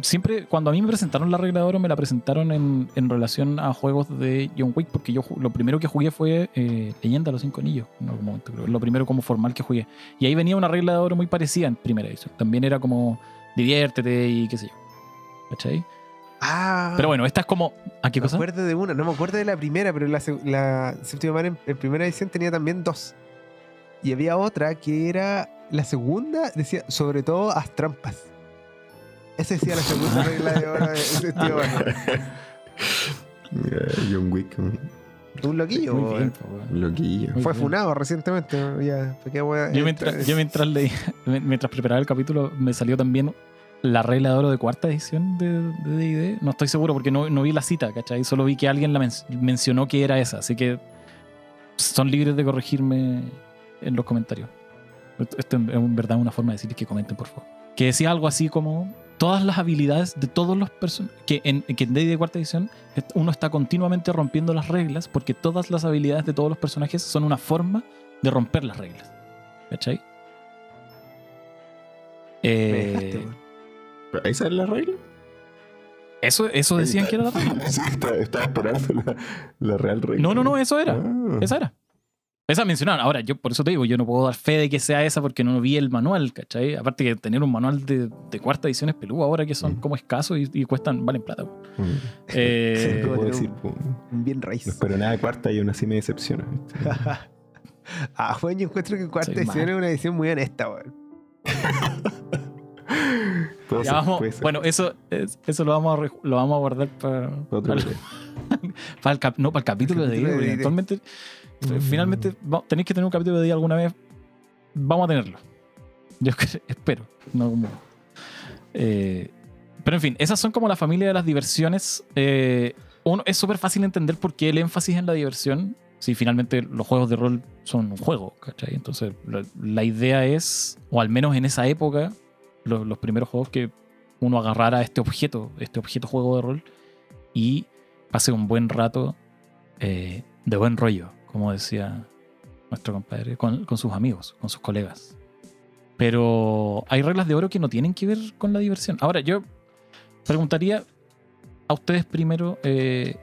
siempre, cuando a mí me presentaron la regla de oro, me la presentaron en, en relación a juegos de John Wick, porque yo lo primero que jugué fue eh, Leyenda de los Cinco Anillos, en algún momento, creo. Lo primero como formal que jugué. Y ahí venía una regla de oro muy parecida en primera edición. También era como diviértete y qué sé yo. ¿Cachai? ah, Pero bueno, esta es como. ¿A qué me cosa? acuerdo de una. No me acuerdo de la primera, pero la, la séptima mar en, en primera edición tenía también dos. Y había otra que era. La segunda decía, sobre todo, haz trampas. Esa decía la segunda regla de oro de séptima mar. Eh, John Wick, un Un loquillo. Muy bien, po, weón. loquillo. Muy Fue bien. funado recientemente. Ya, ¿para qué voy a- Yo mientras, yo mientras leí, mientras preparaba el capítulo, me salió también la regla de oro de cuarta edición de de D&D. No estoy seguro porque no, no vi la cita, ¿cachai? Solo vi que alguien la men- mencionó que era esa. Así que son libres de corregirme en los comentarios. Esto esto es en verdad una forma de decirles que comenten, por favor. Que decía algo así como todas las habilidades de todos los personajes. Que en, que en D&D cuarta edición uno está continuamente rompiendo las reglas porque todas las habilidades de todos los personajes son una forma de romper las reglas. ¿Cachai? Me Eh, dejaste, weón. ¿Pero ¿Esa es la regla? eso, eso decían que era la regla. Estaba, estaba esperando la, la real regla. No, no, no, eso era. Ah. Esa era. Esa mencionaron. Ahora, yo por eso te digo, yo no puedo dar fe de que sea esa porque no vi el manual, ¿cachai? Aparte que tener un manual de, de cuarta edición es peludo ahora que son Mm. como escasos y, y cuestan, valen plata. weón. Mm. Eh, ¿Qué puedo decir? un- bien No raíz. espero nada de cuarta y aún así me decepciona. ah, bueno, yo encuentro que cuarta Soy edición es una edición muy honesta, weón. Ya ser, vamos, bueno, eso, es- eso lo vamos a, re- lo vamos a guardar para, para- para el cap- no, para el capítulo, El de capítulo de D&D. Eventualmente, Mm. finalmente, tenéis que tener un capítulo de día alguna vez. Vamos a tenerlo. Yo espero. No como. Eh, pero en fin, esas son como la familia de las diversiones. Eh, uno, es súper fácil entender por qué el énfasis en la diversión. Si finalmente los juegos de rol son un juego, ¿cachai? Entonces, la, la idea es, o al menos en esa época, lo- los primeros juegos que uno agarrara este objeto, este objeto juego de rol, y pase un buen rato eh, de buen rollo, como decía nuestro compadre, con, con sus amigos, con sus colegas. Pero hay reglas de oro que no tienen que ver con la diversión. Ahora, yo preguntaría a ustedes primero, eh,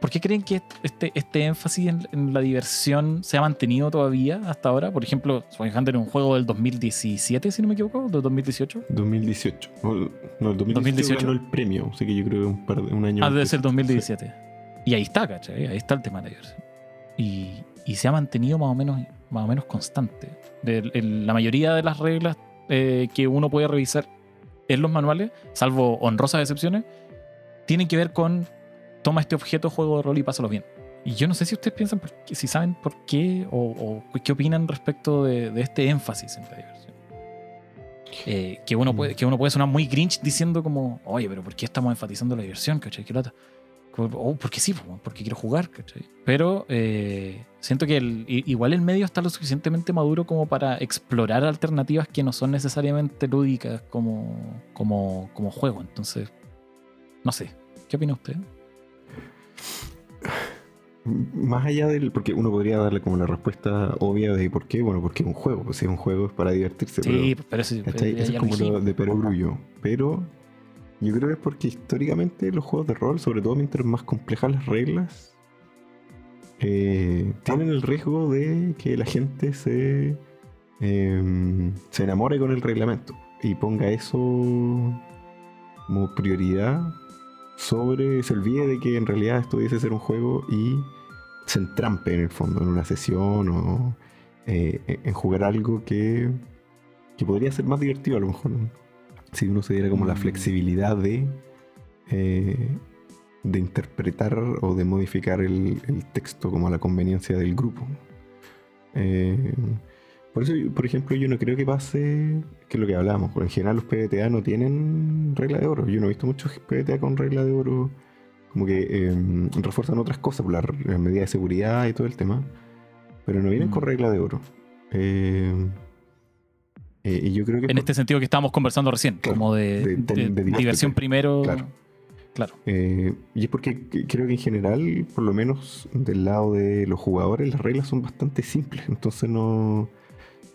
¿por qué creen que este, este énfasis en, en la diversión se ha mantenido todavía hasta ahora? Por ejemplo, Swing Hunter un juego del 2017, si no me equivoco, del 2018. 2018. O- No, el 2018, 2018. ganó el premio, así que yo creo que un, par de, un año Ah, debe ser 2017. Y ahí está, ¿cachai? Ahí está el tema de la diversión. Y, y se ha mantenido más o menos, más o menos constante. La mayoría de las reglas eh, que uno puede revisar en los manuales, salvo honrosas excepciones, tienen que ver con toma este objeto, juego de rol y pásalo bien. Y yo no sé si ustedes piensan, por qué- si saben por qué o, o qué opinan respecto de, de este énfasis en la diversión. Eh, que, uno puede, que uno puede sonar muy grinch diciendo como, oye, pero ¿por qué estamos enfatizando la diversión? ¿Cachai? ¿Qué lata? Oh, porque sí, po, porque quiero jugar, ¿cachai? Pero eh, siento que el- igual el medio está lo suficientemente maduro como para explorar alternativas que no son necesariamente lúdicas como, como, como juego. Entonces, no sé. ¿Qué opina usted? Más allá del. Porque uno podría darle como la respuesta obvia de por qué. Bueno, porque es un juego. Pues si es un juego es para divertirse. Sí, pero, pero Eso ya es como lo de perogrullo. Pero yo creo que es porque históricamente los juegos de rol, sobre todo mientras más complejas las reglas, eh, tienen el riesgo de que la gente se, eh, se enamore con el reglamento y ponga eso como prioridad sobre, se olvide de que en realidad esto dice ser un juego y se entrampe en el fondo en una sesión o eh, en jugar algo que, que podría ser más divertido a lo mejor. Si uno se diera como la Mm. flexibilidad de, eh, de interpretar o de modificar el, el texto como a la conveniencia del grupo. Eh, por eso, por ejemplo, yo no creo que pase, que es lo que hablábamos, en general los PBTA no tienen regla de oro. Yo no he visto muchos PBTA con regla de oro, como que eh, refuerzan otras cosas, por la, la medida de seguridad y todo el tema, pero no vienen Mm. con regla de oro. Eh, eh, y yo creo que... En este sentido que estábamos conversando recién, Claro, como de, diversión primero. Claro. Claro. Eh, y es porque que- creo que en general, por lo menos del lado de los jugadores, las reglas son bastante simples. Entonces no,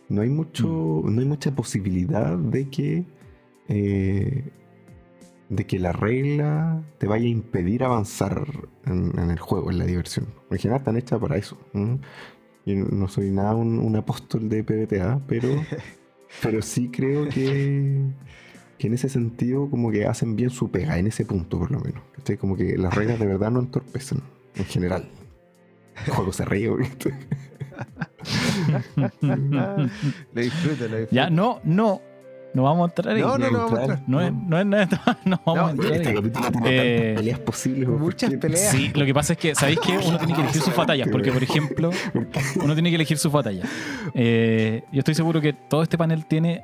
no hay mucho, Mm. no hay mucha posibilidad de que eh, de que la regla te vaya a impedir avanzar en, en el juego, en la diversión. En general están hechas para eso. ¿m? Yo no- no soy nada un, un apóstol de PBTA, pero, pero sí creo que, que en ese sentido como que hacen bien su pega, en ese punto por lo menos. ¿cachai? Como que las reglas de verdad no entorpecen, en general. El juego se ríe, ¿viste? Lo disfruto, lo disfruto. ya, no, no. No vamos a entrar ahí. No, no, no, vamos a Entrar. No es, no es nada. No vamos a No, entrar Este Eh, peleas posibles. ¿por muchas peleas. Sí, lo que pasa es que, ¿sabéis qué? Uno tiene que elegir sus batallas. Porque, por ejemplo, uno tiene que elegir sus batallas. Eh, yo estoy seguro que todo este panel tiene,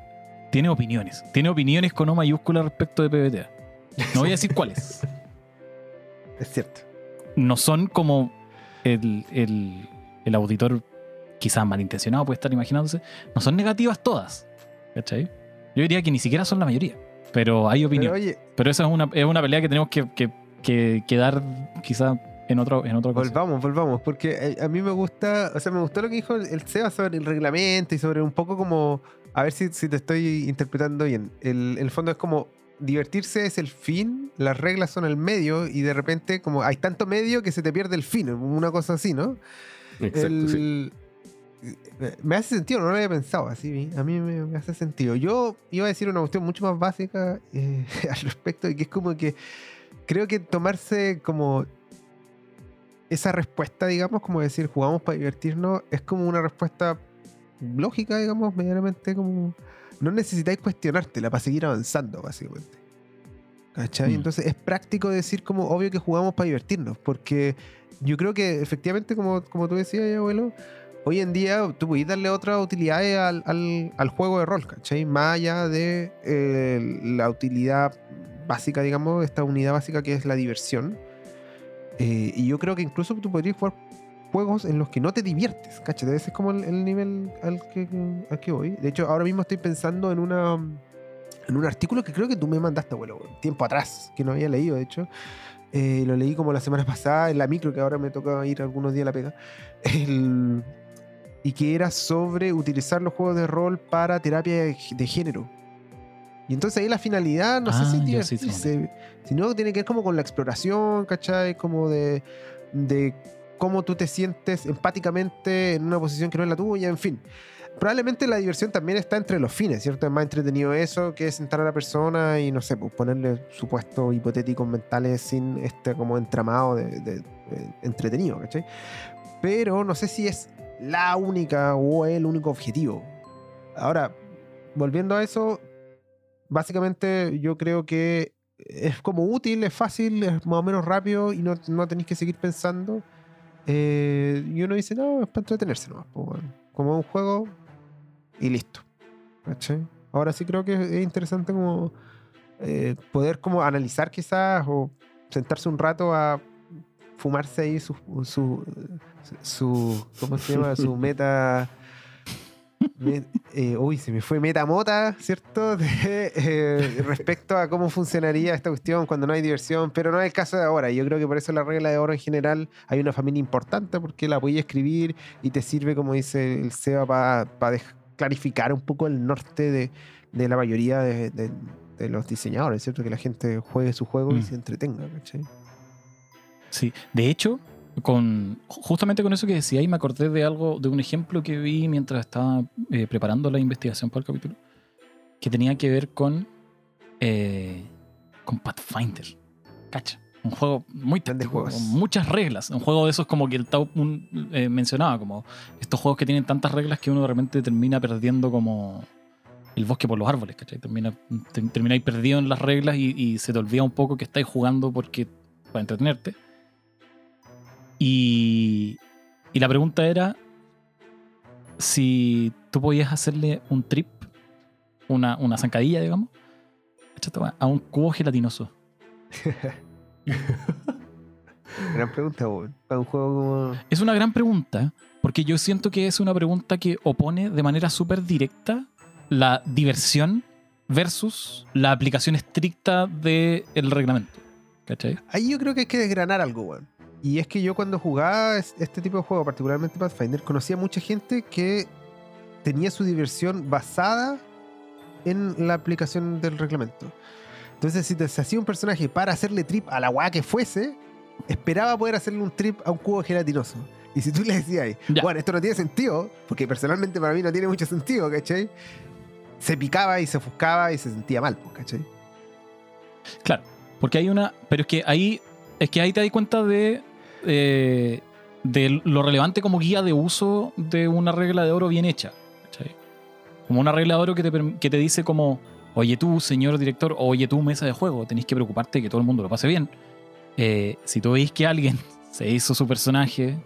tiene opiniones. Tiene opiniones con O mayúscula respecto de PBTA. No voy a decir cuáles. Es cierto. No son como el, el, el auditor, quizás malintencionado, puede estar imaginándose. No son negativas todas. ¿Cachai? Yo diría que ni siquiera son la mayoría. Pero hay Pero opinión. oye, Pero esa es una, es una pelea que tenemos que, que, que, que dar quizás en otro en otra volvamos, volvamos. Porque eh, a mí me gusta, o sea, me gustó lo que dijo el el Seba sobre el reglamento y sobre un poco como, a ver si, si te estoy interpretando bien. El, el fondo es como, divertirse es el fin, las reglas son el medio y de repente como hay tanto medio que se te pierde el fin, una cosa así, ¿no? Exacto, sí. Me hace sentido, no lo había pensado así. A mí me, me hace sentido. Yo iba a decir una cuestión mucho más básica eh, al respecto, y que es como que creo que tomarse como esa respuesta, digamos, como decir jugamos para divertirnos, es como una respuesta lógica, digamos, medianamente como. No necesitáis cuestionártela para seguir avanzando, básicamente. ¿Cachai? Mm. Entonces es práctico decir como obvio que jugamos para divertirnos, porque yo creo que efectivamente, como, como tú decías, abuelo, hoy en día tú puedes darle otras utilidades al, al- al juego de rol, ¿cachai? Más allá de eh, la utilidad básica, digamos, esta unidad básica que es la diversión. Eh, y yo creo que incluso tú podrías jugar juegos en los que no te diviertes, ¿cachai? Ese es como el, el nivel al que, al que voy. De hecho, ahora mismo estoy pensando en una en un artículo que creo que tú me mandaste, abuelo, tiempo atrás, que no había leído, de hecho. Eh, lo leí como la semana pasada en la micro, que ahora me toca ir algunos días a la pega. El- y que era sobre utilizar los juegos de rol para terapia de, género. Y entonces ahí la finalidad, no sé Ah, si ya sí, divertirse, sino tiene que ver como con la exploración, ¿cachai? Como de, de cómo tú te sientes empáticamente en una posición que no es la tuya, en fin. Probablemente la diversión también está entre los fines, ¿cierto? Es más entretenido eso que sentar a la persona y, no sé, pues ponerle supuestos hipotéticos mentales sin este como entramado de, de- de entretenido, ¿cachai? Pero no sé si es la única o el único objetivo. Ahora, volviendo a eso, básicamente yo creo que es como útil, es fácil, es más o menos rápido y no, no tenéis que seguir pensando. Eh, y uno dice, no, es para entretenerse nomás, weón. como un juego y listo. Ahora sí creo que es interesante como eh, poder como analizar quizás o sentarse un rato a fumarse ahí su, su, su ¿cómo se llama? Su meta... me- eh, uy, se me fue metamota, ¿cierto? De, eh, respecto a cómo funcionaría esta cuestión cuando no hay diversión, pero no es el caso de ahora. Yo creo que por eso la regla de oro en general hay una familia importante porque la puedes escribir y te sirve, como dice el SEBA, para clarificar un poco el norte de, de la mayoría de, de- los diseñadores, ¿cierto? Que la gente juegue su juego y Mm. se entretenga, ¿cachai? Sí, de hecho, con justamente con eso que decía, y me acordé de algo, de un ejemplo que vi mientras estaba eh, preparando la investigación para el capítulo, que tenía que ver con, eh, con Pathfinder. Cacha. Un juego muy táctico, juegos. con muchas reglas. Un juego de esos como que el Tau un- eh, mencionaba, como estos juegos que tienen tantas reglas que uno de repente termina perdiendo como el bosque por los árboles, ¿cachai? Termina, te- termináis perdido en las reglas y, y se te olvida un poco que estáis jugando porque para entretenerte. Y, y la pregunta era si tú podías hacerle un trip, una, una zancadilla, digamos, a un cubo gelatinoso. Gran pregunta, weón. Para un juego como. Es una gran pregunta, porque yo siento que es una pregunta que opone de manera súper directa la diversión versus la aplicación estricta del reglamento. ¿Cachai? Ahí yo creo que hay que desgranar algo, weón. Y es que yo cuando jugaba es- este tipo de juego, particularmente Pathfinder, conocía mucha gente que tenía su diversión basada en la aplicación del reglamento. Entonces, si te hacía un personaje para hacerle trip a la weá que fuese, esperaba poder hacerle un trip a un cubo gelatinoso. Y si tú le decías, bueno, esto no tiene sentido, porque personalmente para mí no tiene mucho sentido, ¿cachai? Se picaba y se ofuscaba y se sentía mal, pues, ¿cachai? Claro, porque hay una. Pero es que ahí. Es que ahí te das cuenta de. Eh, de lo relevante como guía de uso de una regla de oro bien hecha. ¿cachai? Como una regla de oro que te, que te dice como. Oye tú, señor director, oye tú, mesa de juego, tenéis que preocuparte de que todo el mundo lo pase bien. Eh, si tú veis que alguien se hizo su personaje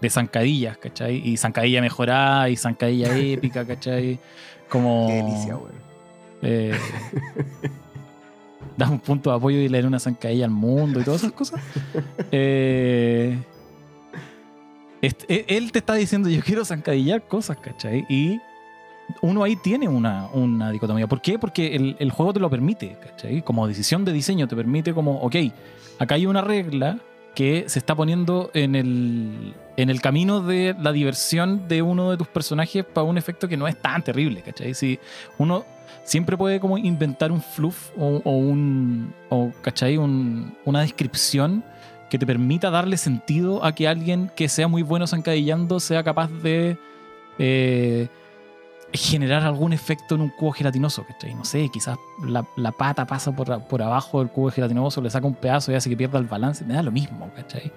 de zancadillas, ¿cachai? Y zancadilla mejorada y zancadilla épica, ¿cachai? Como... Qué delicia. Eh, das un punto de apoyo y leer una zancadilla al mundo y todas esas cosas. Eh, est- e- él te está diciendo, yo quiero zancadillar cosas, ¿cachai? Y uno ahí tiene una, una dicotomía. ¿Por qué? Porque el, el juego te lo permite, ¿cachai? Como decisión de diseño te permite como, ok, acá hay una regla que se está poniendo en el, en el camino de la diversión de uno de tus personajes para un efecto que no es tan terrible, ¿cachai? Si uno siempre puede como inventar un fluff o, un, o, ¿cachai? Un- una descripción que te permita darle sentido a que alguien que sea muy bueno zancadillando sea capaz de eh, generar algún efecto en un cubo gelatinoso, ¿cachai? No sé, quizás la, la pata pasa por, por abajo del cubo gelatinoso, le saca un pedazo y hace que pierda el balance, me da lo mismo, ¿cachai?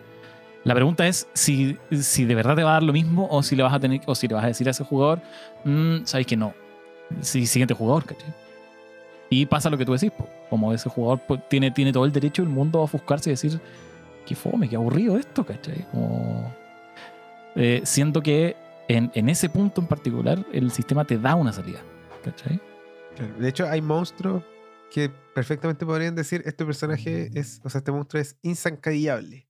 La pregunta es si, si de verdad te va a dar lo mismo o si le vas a tener o si le vas a decir a ese jugador, "Mm, sabes que no. Siguiente jugador, ¿cachai? Y pasa lo que tú decís, po. como ese jugador pues, tiene, tiene todo el derecho del mundo a ofuscarse y decir, qué fome, qué aburrido esto, ¿cachai? Como, eh, siento que en, en ese punto en particular el sistema te da una salida, ¿cachai? Claro. De hecho, hay monstruos que perfectamente podrían decir este personaje es, o sea, este monstruo es insancadillable.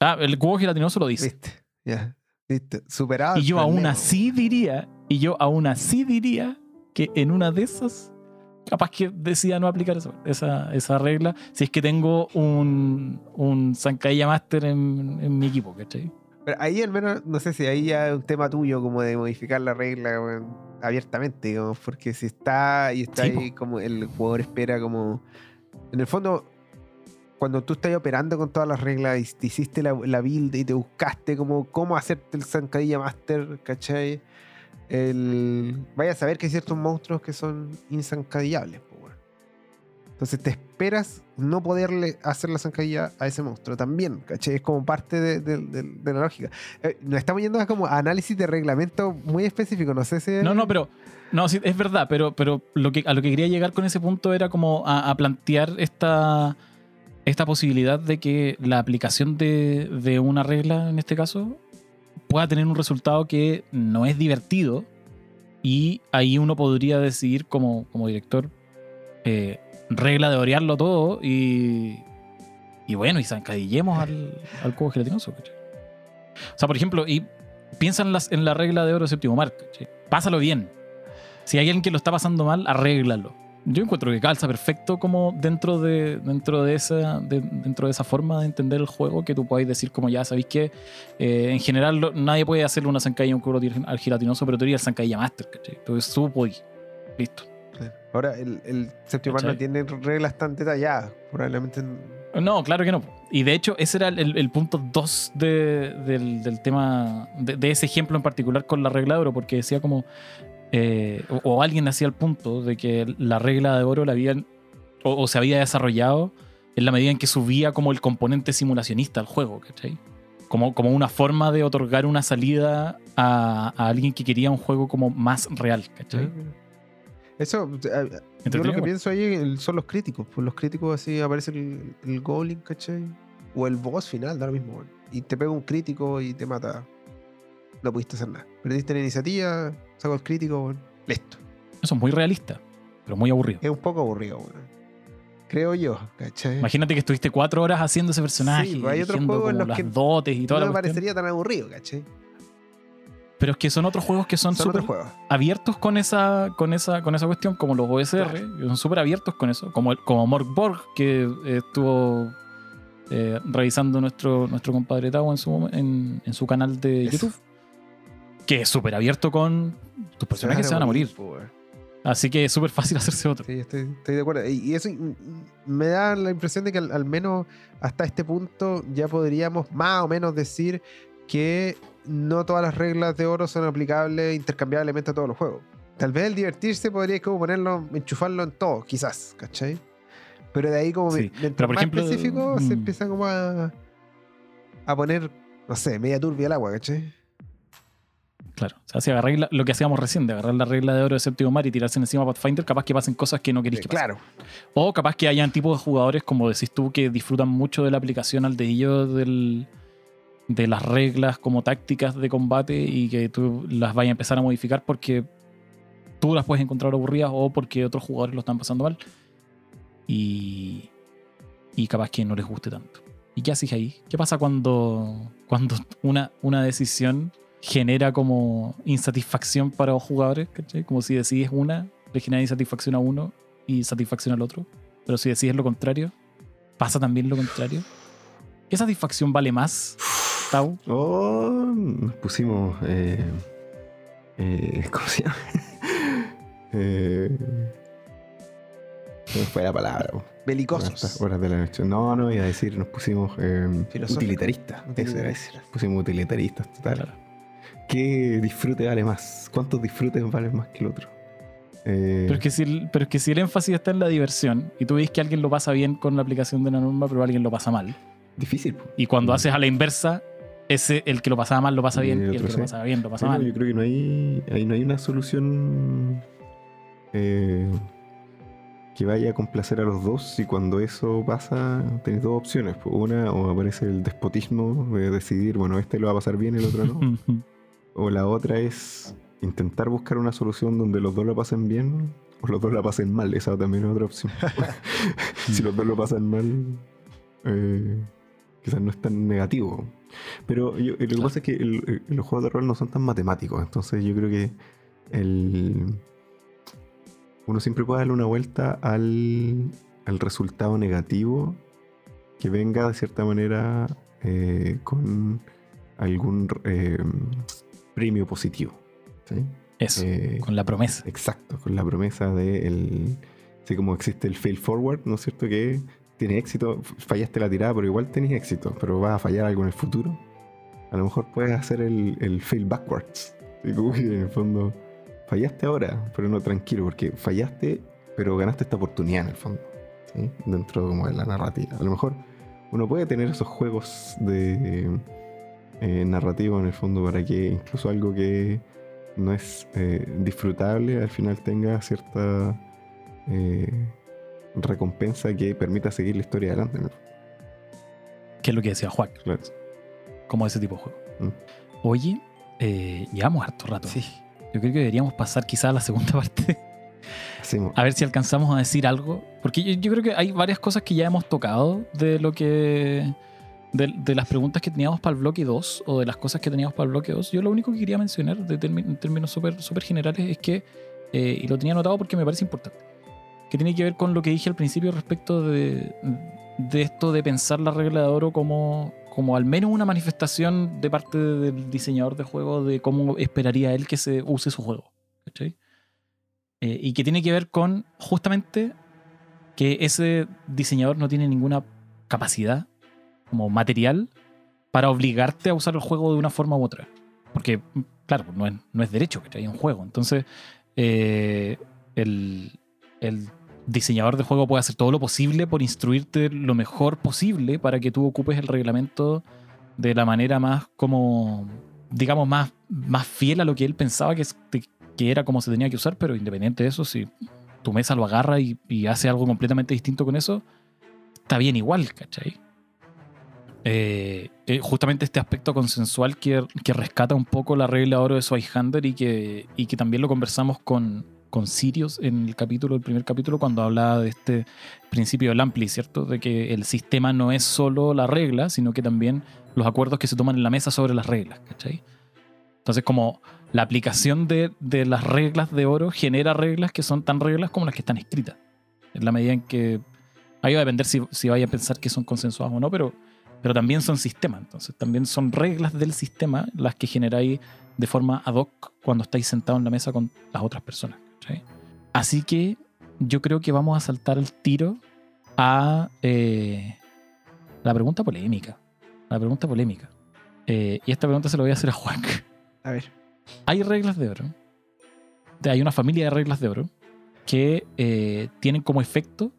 Ah, el cubo gelatinoso lo dice. ¿Viste? Ya. ¿Viste? Superado. Y yo aún así diría, y yo aún así diría que en una de esas, capaz que decida no aplicar esa, esa, esa regla, si es que tengo un, un Zancadilla Master en, en mi equipo, ¿cachai? Pero ahí al menos, no sé si ahí ya es un tema tuyo como de modificar la regla abiertamente, digamos, porque si está y está Sí, ahí como el jugador espera como... En el fondo, cuando tú estás operando con todas las reglas y te hiciste la, la build y te buscaste como cómo hacerte el zancadilla master, ¿cachai? El... Vaya a saber que hay ciertos monstruos que son insancadillables. Entonces te esperas no poderle hacer la zancadilla a ese monstruo también, ¿cachai? Es como parte de, la lógica. Eh, nos estamos yendo a como análisis de reglamento muy específico, no sé si... No, no, pero. No, es verdad, pero, pero lo que, a lo que quería llegar con ese punto era como a, a plantear esta, esta posibilidad de que la aplicación de una regla, en este caso, pueda tener un resultado que no es divertido, Y ahí uno podría decidir como, como director, eh, regla de orearlo todo y, y bueno, y zancadillemos al, al cubo gelatinoso. O sea, por ejemplo, y piensa en, las, en la regla de oro séptimo mar. ¿cachai? Pásalo bien. Si hay alguien que lo está pasando mal, arréglalo. Yo encuentro que calza perfecto como dentro de, dentro de, esa, de- dentro de esa forma de entender el juego que tú puedes decir como ya sabéis que eh, en general lo- nadie puede hacerle una zancadilla a un cubo al gelatinoso, pero tú eres el zancadilla master, ¿cachai? Entonces tú podís. Listo. Ahora, el, el séptimo no tiene reglas tan detalladas. Probablemente. No, claro que no. Y de hecho, ese era el, el punto 2 del, del tema, de, de ese ejemplo en particular con la regla de oro, porque decía como, eh, o, o alguien hacía el punto de que la regla de oro la habían, o, o se había desarrollado en la medida en que subía como el componente simulacionista al juego, ¿cachai? Como, como una forma de otorgar una salida a, a alguien que quería un juego como más real, ¿cachai? Eso, eh, yo lo que pienso ahí son los críticos. Pues los críticos así aparece el, el Goblin, ¿cachai? O el boss final, da lo mismo. Y te pega un crítico y te mata. No pudiste hacer nada. Perdiste la iniciativa, saco el crítico, weón. listo. Eso es muy realista, pero muy aburrido. Es un poco aburrido, weón. Creo yo, ¿cachai? Imagínate que estuviste cuatro horas haciendo ese personaje, Sí, pues hay otros juegos en los las que dotes y toda no me parecería tan aburrido, ¿cachai? Pero es que son otros juegos que son súper abiertos con esa, con, esa, con esa cuestión, como los OSR, Claro. son súper abiertos con eso, como, como Morg Borg, que eh, estuvo eh, revisando nuestro, nuestro compadre Tao en su, en, en su canal de Eso. YouTube, que es súper abierto con tus personajes se van a morir. weón. Así que es súper fácil hacerse otro. Sí, estoy, estoy de acuerdo. Y, eso me da la impresión de que al, al menos hasta este punto ya podríamos más o menos decir que no todas las reglas de oro son aplicables intercambiablemente a todos los juegos. Tal vez el divertirse podría como ponerlo, enchufarlo en todo, quizás, ¿cachai? Pero de ahí como Sí, me- mientras pero por más ejemplo, específico se mm. empieza como a, a poner, no sé, media turbia el agua, ¿cachai? Claro. O sea, si agarráis la- lo que hacíamos recién, de agarrar la regla de oro de séptimo mar y tirarse encima a Pathfinder, capaz que pasen cosas que no queréis que pasen. claro. O capaz que hayan tipos de jugadores, como decís tú, que disfrutan mucho de la aplicación al dedillo del, de las reglas como tácticas de combate y que tú las vayas a empezar a modificar porque tú las puedes encontrar aburridas o porque otros jugadores lo están pasando mal. Y, y capaz que no les guste tanto. ¿Y qué haces ahí? ¿Qué pasa cuando, cuando una, una decisión genera como insatisfacción para los jugadores? ¿cachai? Como si decides una, le genera insatisfacción a uno y satisfacción al otro. Pero si decides lo contrario, pasa también lo contrario. ¿Qué satisfacción vale más, Tau? Oh, nos pusimos. Eh, eh, ¿Cómo se llama? eh, fue la palabra. Belicosos. horas de la noche. No, no, iba a decir, nos pusimos eh, utilitaristas. Eso era decir. Pusimos utilitaristas, total. Claro. ¿Qué disfrute vale más? ¿Cuántos disfrutes valen más que el otro? Eh, Pero es, que si el, pero es que si el énfasis está en la diversión y tú ves que alguien lo pasa bien con la aplicación de la norma, pero alguien lo pasa mal. difícil. po. Y cuando Mm. haces a la inversa, ese, el que lo pasaba mal lo pasa Y bien el y el que sí. lo pasaba bien lo pasa mal. yo creo que no hay, ahí no hay una solución eh, que vaya a complacer a los dos y cuando eso pasa tenés dos opciones. Una, o aparece el despotismo de decidir, bueno, este lo va a pasar bien, el otro no. o la otra es intentar buscar una solución donde los dos lo pasen bien o los dos la pasen mal. Esa también es otra opción. si los dos lo pasan mal, eh, quizás no es tan negativo. Pero yo- lo que pasa es que el- el- los juegos de rol no son tan matemáticos, entonces yo creo que el, uno siempre puede darle una vuelta al, al resultado negativo que venga de cierta manera eh, con algún eh, premio positivo. ¿sí? Eso, Eh, con la promesa. Exacto, con la promesa de el. Así como existe el fail forward, ¿no es cierto? Que tiene éxito, fallaste la tirada, pero igual tenés éxito, pero vas a fallar algo en el futuro. A lo mejor puedes hacer el, el fail backwards. Como que en el fondo, fallaste ahora, pero no tranquilo, porque fallaste, pero ganaste esta oportunidad en el fondo. ¿sí? Dentro como de la narrativa. A lo mejor uno puede tener esos juegos de eh, narrativo en el fondo para que incluso algo que no es eh, disfrutable, al final tenga cierta eh, recompensa que permita seguir la historia adelante. ¿no? Que es lo que decía Juan, Claro. como ese tipo de juego. Mm. Oye, eh, llevamos harto rato. Sí. yo creo que deberíamos pasar quizá a la segunda parte. Hacemos- A ver si alcanzamos a decir algo. Porque yo, yo creo que hay varias cosas que ya hemos tocado de lo que. De, las preguntas que teníamos para el bloque 2 o de las cosas que teníamos para el bloque 2. Yo lo único que quería mencionar de en términos súper súper generales es que, eh, y lo tenía anotado porque me parece importante, que tiene que ver con lo que dije al principio respecto de, de esto de pensar la regla de oro como, como al menos una manifestación de parte del diseñador de juego de cómo esperaría él que se use su juego. ¿cachai? Eh, y que tiene que ver con justamente que ese diseñador no tiene ninguna capacidad como material para obligarte a usar el juego de una forma u otra. Porque, claro, no es, no es derecho que hay un juego. Entonces, eh, el, el diseñador de juego puede hacer todo lo posible por instruirte lo mejor posible para que tú ocupes el reglamento de la manera más como, digamos, más, más fiel a lo que él pensaba que, que era como se tenía que usar, pero independiente de eso, si tu mesa lo agarra y, y hace algo completamente distinto con eso, está bien igual, ¿cachai? Eh, eh, justamente este aspecto consensual que, que rescata un poco la regla de oro de Swihunter y que, y que también lo conversamos con, con Sirius en el capítulo, el primer capítulo, cuando hablaba de este principio del Ampli, ¿cierto? De que el sistema no es solo la regla, sino que también los acuerdos que se toman en la mesa sobre las reglas, ¿cachai? Entonces, como la aplicación de, de las reglas de oro genera reglas que son tan reglas como las que están escritas. En la medida en que. Ahí va a depender si, si vaya a pensar que son consensuadas o no, pero, pero también son sistemas. Entonces, también son reglas del sistema las que generáis de forma ad hoc cuando estáis sentados en la mesa con las otras personas. ¿cachai? Así que yo creo que vamos a saltar el tiro a eh, la pregunta polémica. La pregunta polémica. Eh, y esta pregunta se la voy a hacer a Juan. A ver. Hay reglas de oro. Hay una familia de reglas de oro que eh, tienen como efecto,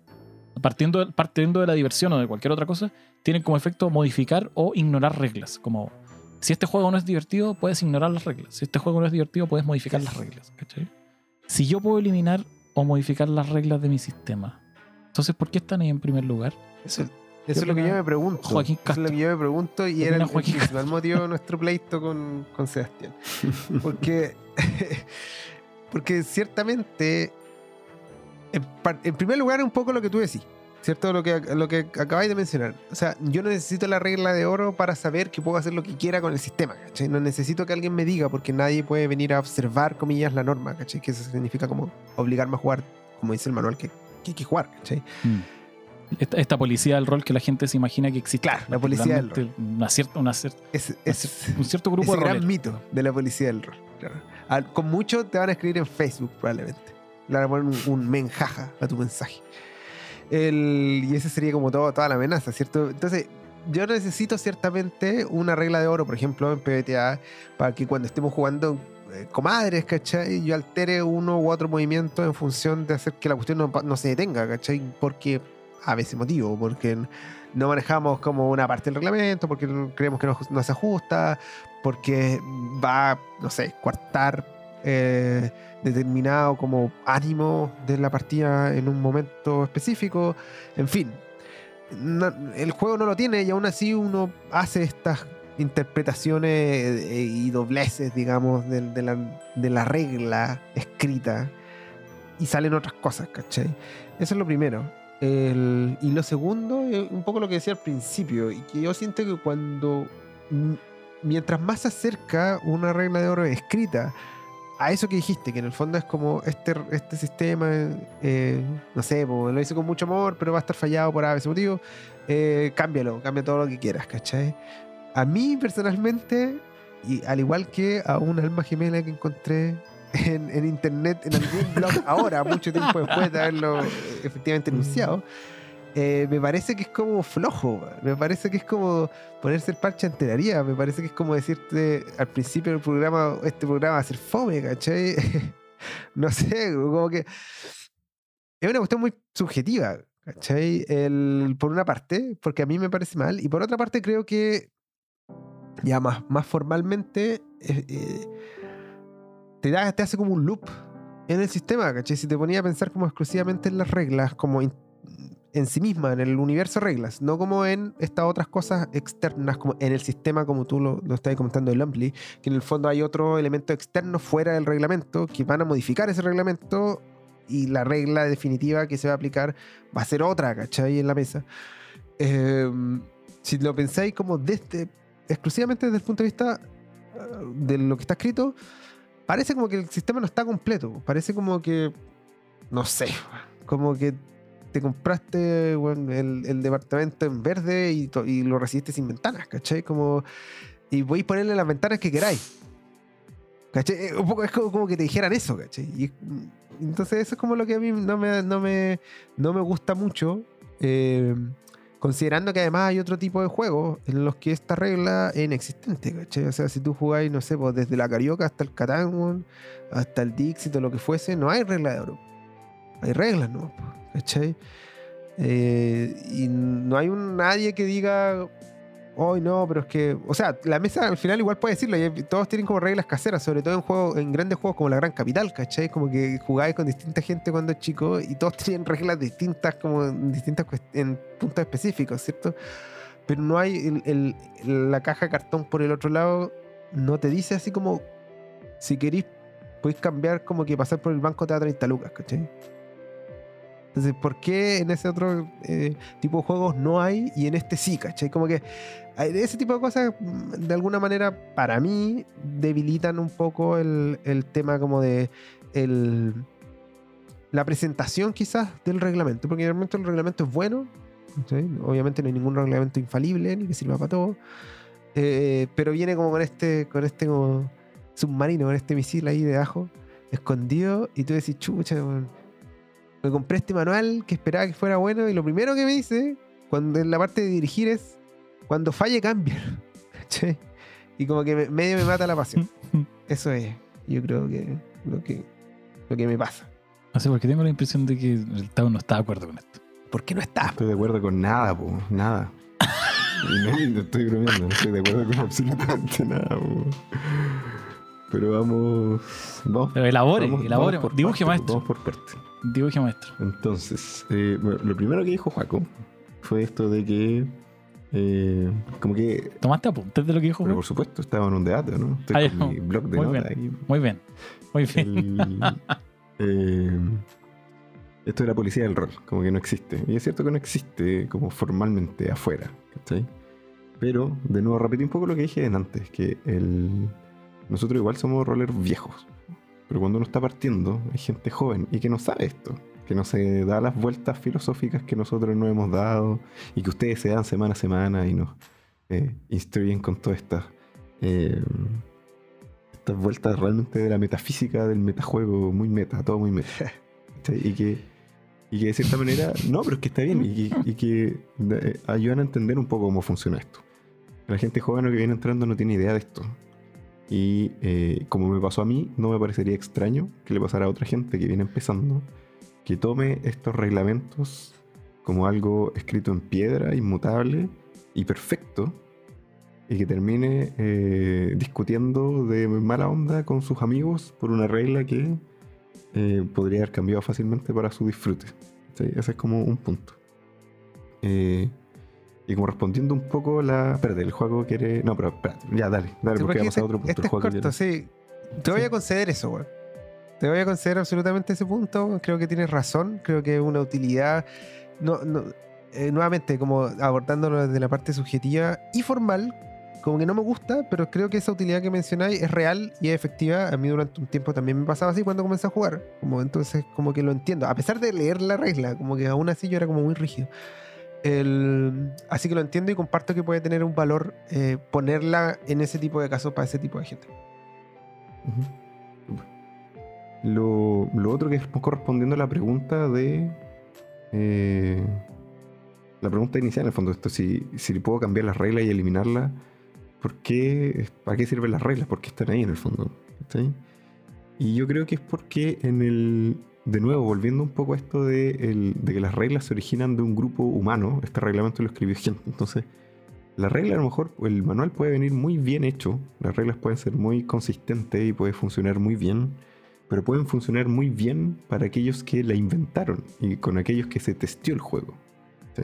partiendo, partiendo de la diversión o de cualquier otra cosa, tienen como efecto modificar o ignorar reglas. Como si este juego no es divertido, puedes ignorar las reglas. Si este juego no es divertido, puedes modificar las reglas. ¿cachai? Si yo puedo eliminar o modificar las reglas de mi sistema, entonces ¿por qué están ahí en primer lugar? Eso, eso es lo que yo me pregunto. Joaquín Eso es lo Castro? que yo me pregunto y ¿Qué era el principal motivo de nuestro pleito con, con Sebastián. Porque, porque ciertamente, en, en primer lugar, un poco lo que tú decís, ¿cierto? Lo que, lo que acabáis de mencionar. O sea, yo no necesito la regla de oro para saber que puedo hacer lo que quiera con el sistema, ¿cachai? No necesito que alguien me diga, porque nadie puede venir a observar, comillas, la norma, ¿cachai? Que eso significa como obligarme a jugar, como dice el manual, que, que hay que jugar, ¿cachai? Esta, esta policía del rol que la gente se imagina que existe. Claro, la policía del Particularmente Una cierta, una cier- Es, es, un cierto grupo ese de gran mito de la policía del rol. claro. Al- con mucho te van a escribir en Facebook, probablemente. Le van a poner un, menjaja a tu mensaje. El- y ese sería como todo, toda la amenaza, ¿cierto? Entonces, yo necesito ciertamente una regla de oro, por ejemplo, en PBTA, para que cuando estemos jugando eh, comadres, ¿cachai? Yo altere uno u otro movimiento en función de hacer que la cuestión no, no se detenga, ¿cachai? Porque a veces motivo, porque no manejamos como una parte del reglamento, porque creemos que no, no se ajusta, porque va, no sé, coartar eh, determinado como ánimo de la partida en un momento específico, en fin. El juego no lo tiene y aún así uno hace estas interpretaciones eh, y dobleces, digamos, de, la, regla escrita y salen otras cosas, ¿cachai? Eso es lo primero. Y lo segundo, un poco lo que decía al principio, y que yo siento que cuando, mientras más se acerca una regla de oro escrita a eso que dijiste, que en el fondo es como este, este sistema, eh, no sé, lo hice con mucho amor, pero va a estar fallado por ese motivo, eh, cámbialo, cambia todo lo que quieras, ¿cachai? A mí personalmente, y al igual que a un alma gemela que encontré en, en internet, en algún blog ahora, mucho tiempo después de haberlo eh, efectivamente enunciado, eh, me parece que es como flojo, me parece que es como ponerse el parche ante la me parece que es como decirte al principio del programa, este programa va a ser fome, ¿cachai? no sé, como que es una cuestión muy subjetiva, ¿cachai? El, por una parte, porque a mí me parece mal, y por otra parte creo que ya más, más formalmente eh, eh, te, da, te hace como un loop en el sistema, ¿cachai? Si te ponía a pensar como exclusivamente en las reglas, como en sí misma, en el universo reglas, no como en estas otras cosas externas, como en el sistema, como tú lo, lo estabas comentando del Ampli, que en el fondo hay otro elemento externo fuera del reglamento que van a modificar ese reglamento y la regla definitiva que se va a aplicar va a ser otra, ¿cachai? En la mesa. Eh, si lo pensáis como desde, exclusivamente desde el punto de vista eh, de lo que está escrito, parece como que el sistema no está completo. Parece como que, no sé, como que te compraste el, departamento en verde y, lo recibiste sin ventanas, ¿cachai? Como, y voy a ponerle las ventanas que queráis. ¿Cachai? Eh, Un poco es como, que te dijeran eso, ¿cachai? Y, mm, entonces eso es como lo que a mí no me, no me, no me gusta mucho. eh, considerando que además hay otro tipo de juegos en los que esta regla es inexistente, ¿cachai? O sea, si tú jugáis, no sé, pues desde la Carioca hasta el Catán, hasta el Dixit o lo que fuese, no hay regla de oro. Hay reglas, ¿no? ¿Cachai? Eh, y no hay un, nadie que diga, hoy no, pero es que. O sea, la mesa al final igual puede decirlo. todos tienen como reglas caseras, sobre todo en juegos, en grandes juegos como la Gran Capital, ¿cachai? Como que jugáis con distinta gente cuando es chico y todos tenían reglas distintas, como en distintas en puntos específicos, ¿cierto? Pero no hay el- el- la caja cartón por el otro lado, no te dice así como si queréis, podéis cambiar como que pasar por el banco te da 30 lucas, ¿cachai? Entonces, ¿por qué en ese otro eh, tipo de juegos no hay y en este sí, ¿cachai? Como que ese tipo de cosas, mm, de alguna manera, para mí, debilitan un poco el, el tema como de el, la presentación quizás del reglamento, porque realmente el reglamento es bueno, ¿cachai? obviamente no hay ningún reglamento infalible ni que sirva para todo, eh, pero viene como con este, con este como submarino, con este misil ahí de ajo, escondido, y tú decís, chucha, weón, me compré este manual que esperaba que fuera bueno, y lo primero que me dice, cuando en la parte de dirigir es, cuando falle cambia. Y como que me- medio me mata la pasión. Eso es, yo creo que lo que, lo que me pasa. No sé, porque tengo la impresión de que el Tao no está de acuerdo con esto. ¿Por qué no está? estoy de acuerdo con nada, po, nada. Y no, y no estoy bromeando, no estoy de acuerdo con absolutamente nada, po. Pero vamos. Vamos, Pero elabore, vamos- elabore, vamos por dibuje, parte, maestro. Vamos por parte. Dibuje, maestro. Entonces, eh, bueno, lo primero que dijo Juaco fue esto de que. eh, como que. ¿Tomaste apuntes de lo que dijo? Pero por supuesto, estaba en un debate, ¿no? Estoy con ya. mi blog de Muy notas ahí. Muy bien, muy bien. el- eh, esto de la policía del rol, como que no existe. Y es cierto que no existe como formalmente afuera, ¿cachai? Pero, de nuevo, repetí un poco lo que dije antes, que el, nosotros igual somos roleros viejos. Pero cuando uno está partiendo, hay gente joven y que no sabe esto, que no se da las vueltas filosóficas que nosotros nos hemos dado y que ustedes se dan semana a semana y nos eh, instruyen con todas estas eh, estas vueltas realmente de la metafísica del metajuego, muy meta, todo muy meta. Y que, y que de cierta manera, no, pero es que está bien, y que eh, ayudan a entender un poco cómo funciona esto. La gente joven que viene entrando no tiene idea de esto. Y eh, como me pasó a mí, no me parecería extraño que le pasara a otra gente que viene empezando, que tome estos reglamentos como algo escrito en piedra, inmutable y perfecto, y que termine eh, discutiendo de mala onda con sus amigos por una regla que eh, podría haber cambiado fácilmente para su disfrute. ¿sí? Ese es como un punto. Eh, y como respondiendo un poco la... Espérate, el juego quiere... No, pero espérate, ya dale, dale, Sí, porque porque vamos a este, otro punto. este El es juego corto, quiere- sí. Te voy Sí. a conceder eso, weón. Te voy a conceder absolutamente ese punto. Creo que tienes razón. Creo que es una utilidad. No, no, eh, nuevamente, como abordándolo desde la parte subjetiva y formal, como que no me gusta, pero creo que esa utilidad que mencionáis es real y es efectiva. A mí durante un tiempo también me pasaba así cuando comencé a jugar. Como entonces, como que lo entiendo. A pesar de leer la regla, como que aún así yo era como muy rígido. Así que lo entiendo y comparto que puede tener un valor eh, ponerla en ese tipo de casos para ese tipo de gente. Lo, otro que es correspondiendo a la pregunta de. eh, la pregunta inicial, en el fondo, esto: si, si puedo cambiar las reglas y eliminarlas, ¿por qué, ¿para qué sirven las reglas? ¿Por qué están ahí en el fondo? ¿Cachai? Y yo creo que es porque en el. De nuevo, volviendo un poco a esto de, que las reglas se originan de un grupo humano, este reglamento lo escribió gente. Entonces, la regla a lo mejor, el manual puede venir muy bien hecho, las reglas pueden ser muy consistentes y puede funcionar muy bien, pero pueden funcionar muy bien para aquellos que la inventaron y con aquellos que se testió el juego. ¿sí?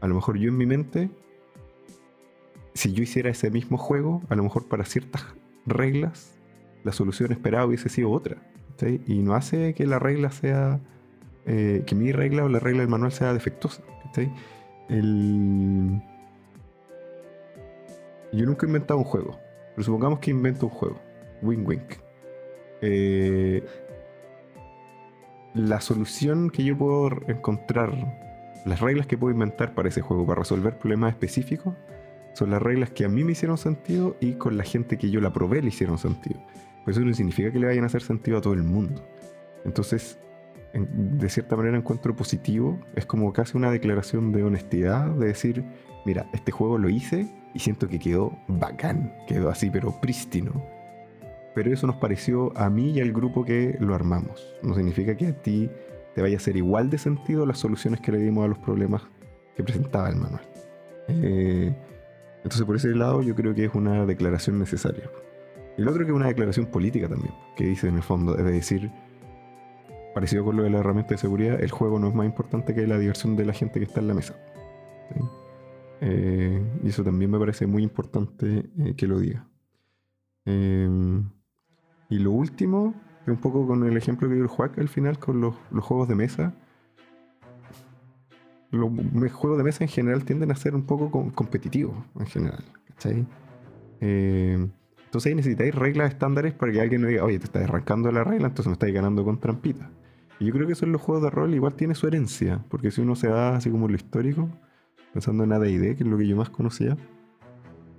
A lo mejor yo en mi mente, si yo hiciera ese mismo juego, a lo mejor para ciertas reglas, la solución esperada hubiese sido otra. Y no hace que la regla sea, eh, que mi regla o la regla del manual sea defectuosa. ¿sí? Yo nunca he inventado un juego, pero supongamos que invento un juego, Wing Wink. Eh, la solución que yo puedo encontrar, las reglas que puedo inventar para ese juego, para resolver problemas específicos, son las reglas que a mí me hicieron sentido y con la gente que yo la probé le hicieron sentido. Pues eso no significa que le vayan a hacer sentido a todo el mundo. Entonces, en- de cierta manera encuentro positivo, es como casi una declaración de honestidad, de decir, mira, este juego lo hice y siento que quedó bacán, quedó así, pero prístino. Pero eso nos pareció a mí y al grupo que lo armamos. No significa que a ti te vaya a ser igual de sentido las soluciones que le dimos a los problemas que presentaba el manual. Eh, entonces por ese lado yo creo que es una declaración necesaria. El otro que es una declaración política también, que dice en el fondo, es decir, parecido con lo de la herramienta de seguridad, el juego no es más importante que la diversión de la gente que está en la mesa. ¿sí? Eh, y eso también me parece muy importante eh, que lo diga. Eh, y lo último, un poco con el ejemplo que dio el Juac al final con los, juegos de mesa. Los juegos de mesa en general tienden a ser un poco com- competitivos, en general. ¿cachai? Entonces ahí necesitáis reglas estándares para que alguien no diga, oye, te estás arrancando la regla, entonces me estás ganando con trampitas. Y yo creo que eso en los juegos de rol igual tiene su herencia, porque si uno se va así como lo histórico, pensando en AD&D, que es lo que yo más conocía,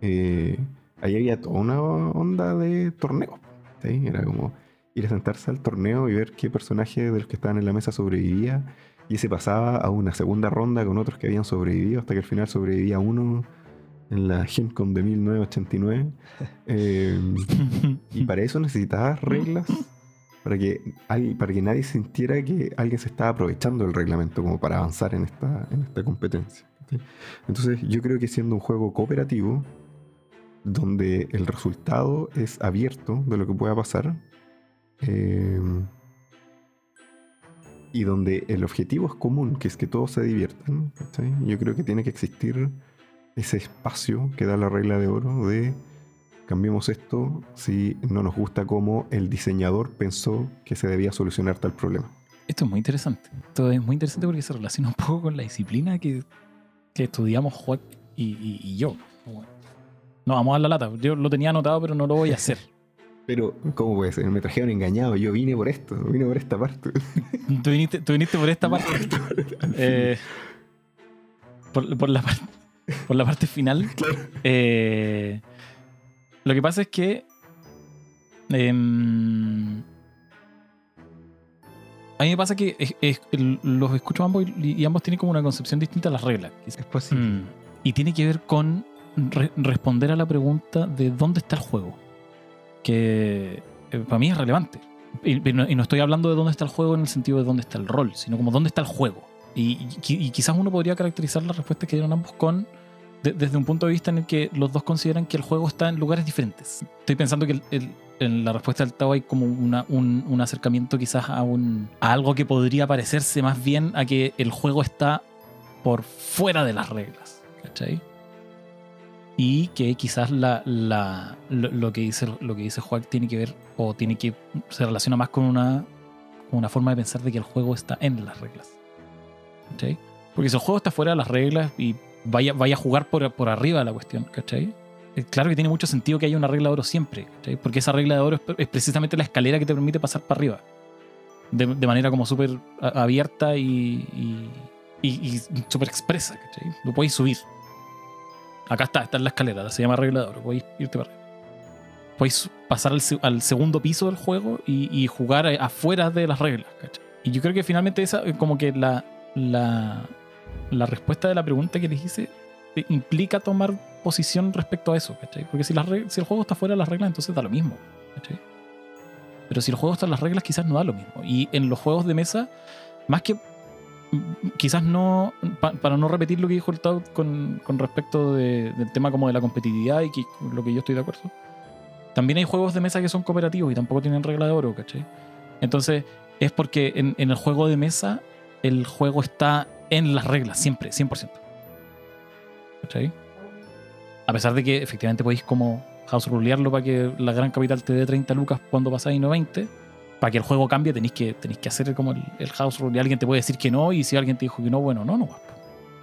eh, ahí había toda una onda de torneos. ¿sí? Era como ir a sentarse al torneo y ver qué personaje de los que estaban en la mesa sobrevivía, y se pasaba a una segunda ronda con otros que habían sobrevivido, hasta que al final sobrevivía uno en la GenCon de 1989. Eh, y para eso necesitabas reglas para que, para que nadie sintiera que alguien se estaba aprovechando del reglamento como para avanzar en esta, en esta competencia. ¿sí? Entonces yo creo que siendo un juego cooperativo, donde el resultado es abierto de lo que pueda pasar, eh, y donde el objetivo es común, que es que todos se diviertan, ¿cachai? yo creo que tiene que existir ese espacio que da la regla de oro de cambiemos esto si no nos gusta cómo el diseñador pensó que se debía solucionar tal problema. Esto es muy interesante. Esto es muy interesante porque se relaciona un poco con la disciplina que, que estudiamos Juan y, y- y yo. No, vamos a dar la lata. Yo lo tenía anotado, pero no lo voy a hacer. Pero, ¿cómo puede ser? Me trajeron engañado, yo vine por esto, vine por esta parte. Tú viniste, tú viniste por esta parte. Eh, por, por la parte por la parte final. Eh, lo que pasa es que. em, a mí me pasa que es- es- el- los escucho ambos y, y ambos tienen como una concepción distinta de las reglas. Es posible. Mm. Y tiene que ver con re- responder a la pregunta de dónde está el juego. Que eh, para mí es relevante. Y, y no, y no estoy hablando de dónde está el juego en el sentido de dónde está el rol, sino como dónde está el juego. Y, y qui- y quizás uno podría caracterizar las respuestas que dieron ambos con de- desde un punto de vista en el que los dos consideran que el juego está en lugares diferentes. Estoy pensando que en la respuesta del Tao hay como un, un acercamiento quizás a, un, a algo que podría parecerse más bien a que el juego está por fuera de las reglas. ¿Cachai? Y que quizás lo, lo que dice, lo que dice Juan tiene que ver o tiene que se relaciona más con una, con una forma de pensar de que el juego está en las reglas. ¿Cachai? Porque si el juego está fuera de las reglas y vaya, vaya a jugar por, por arriba de la cuestión, ¿cachai? Claro que tiene mucho sentido que haya una regla de oro siempre, ¿cachai? Porque esa regla de oro es, es precisamente la escalera que te permite pasar para arriba. De, de manera como súper abierta y, y, y- y súper expresa, ¿cachai? Lo podéis subir. Acá está, está en la escalera, se llama regla de oro, podéis irte para arriba. Podéis pasar al, al segundo piso del juego y, y jugar afuera de las reglas, ¿cachai? Y yo creo que finalmente esa, como que la, la, la respuesta de la pregunta que les hice eh, implica tomar posición respecto a eso, ¿cachai? Porque si, si el juego está fuera de las reglas, entonces da lo mismo, ¿cachai? Pero si el juego está en las reglas, quizás no da lo mismo. Y en los juegos de mesa, más que mm, quizás no, pa- para no repetir lo que dijo el Tao con, con respecto de- del tema como de la competitividad y lo que yo estoy de acuerdo, también hay juegos de mesa que son cooperativos y tampoco tienen regla de oro, ¿cachai? Entonces, es porque en el juego de mesa el juego está en las reglas, siempre, 100%. ¿Cachai? A pesar de que efectivamente podéis como house rulearlo para que la gran capital te dé 30 lucas cuando pasáis no 20. Para que el juego cambie tenéis que, tenéis que hacer como el, house rule. Alguien te puede decir que no y si alguien te dijo que no, bueno, no, no.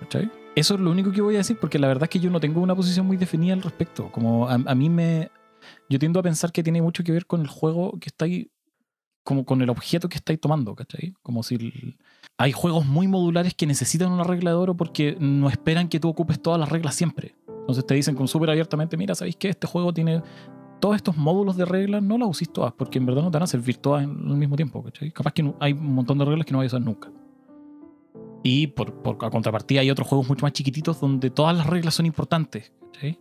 ¿Cachai? Eso es lo único que voy a decir porque la verdad es que yo no tengo una posición muy definida al respecto. Como a, mí me... Yo tiendo a pensar que tiene mucho que ver con el juego que estáis... Como con el objeto que estáis tomando, ¿cachai? Como si... hay juegos muy modulares que necesitan una regla de oro porque no esperan que tú ocupes todas las reglas siempre. Entonces te dicen con súper abiertamente, mira, ¿sabéis que este juego tiene todos estos módulos de reglas? No las uséis todas porque en verdad no te van a servir todas al mismo tiempo, ¿cachai? Capaz que hay un montón de reglas que no vais a usar nunca. Y por, por a contrapartida hay otros juegos mucho más chiquititos donde todas las reglas son importantes, ¿cachai?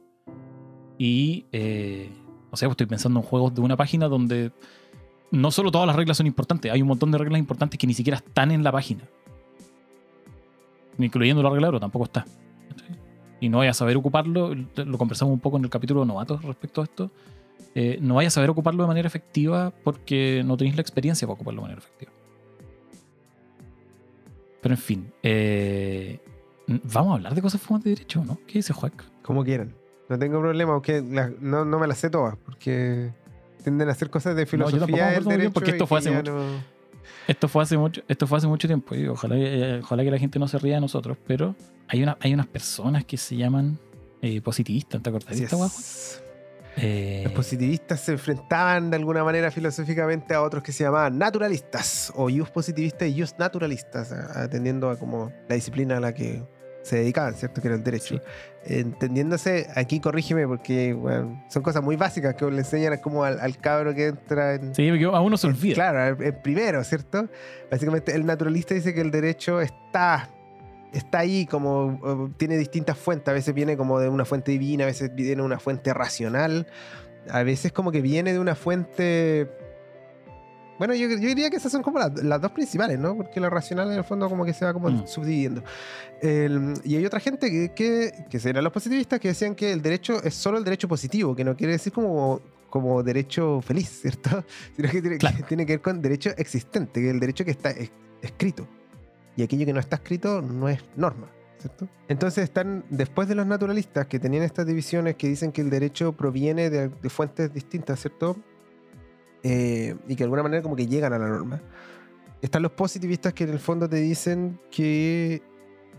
Y, eh, o sea, pues estoy pensando en juegos de una página donde no solo todas las reglas son importantes, hay un montón de reglas importantes que ni siquiera están en la página. Incluyendo la regla de tampoco está. Y no vayas a saber ocuparlo, lo conversamos un poco en el capítulo de novatos respecto a esto. eh, no vayas a saber ocuparlo de manera efectiva porque no tenéis la experiencia para ocuparlo de manera efectiva. Pero en fin, eh, vamos a hablar de cosas fumas de derecho, ¿no? ¿Qué dice Juac? Como quieran. No tengo problema, aunque no, no me las sé todas, porque tienden a hacer cosas de filosofía del bien, porque esto fue hace mucho. no- Esto fue hace mucho, esto fue hace mucho tiempo y ojalá, eh, ojalá que la gente no se ría de nosotros, pero hay, una, hay unas personas que se llaman eh, positivistas, ¿te acordás de esta guagua? es. Eh, Los positivistas se enfrentaban de alguna manera filosóficamente a otros que se llamaban naturalistas o just positivistas y just naturalistas, atendiendo a como la disciplina a la que se dedicaban, ¿cierto? Que era el derecho. Sí. Entendiéndose, aquí corrígeme porque bueno, son cosas muy básicas que le enseñan como al, al cabro que entra en, sí, porque a uno se en- olvida. Claro, el primero, ¿cierto? Básicamente el naturalista dice que el derecho está, está ahí como tiene distintas fuentes. A veces viene como de una fuente divina, a veces viene de una fuente racional, a veces como que viene de una fuente... Bueno, yo, yo diría que esas son como las, las dos principales, ¿no? Porque la racional en el fondo como que se va como Mm. subdividiendo. El- y hay otra gente que, que, que serán los positivistas que decían que el derecho es solo el derecho positivo, que no quiere decir como, como derecho feliz, ¿cierto? Sino que tiene, Claro. que tiene que ver con derecho existente, que es el derecho que está es- escrito. Y aquello que no está escrito no es norma, ¿cierto? Entonces están, después de los naturalistas que tenían estas divisiones que dicen que el derecho proviene de, de fuentes distintas, ¿cierto? Eh, y que de alguna manera como que llegan a la norma. Están los positivistas que en el fondo te dicen que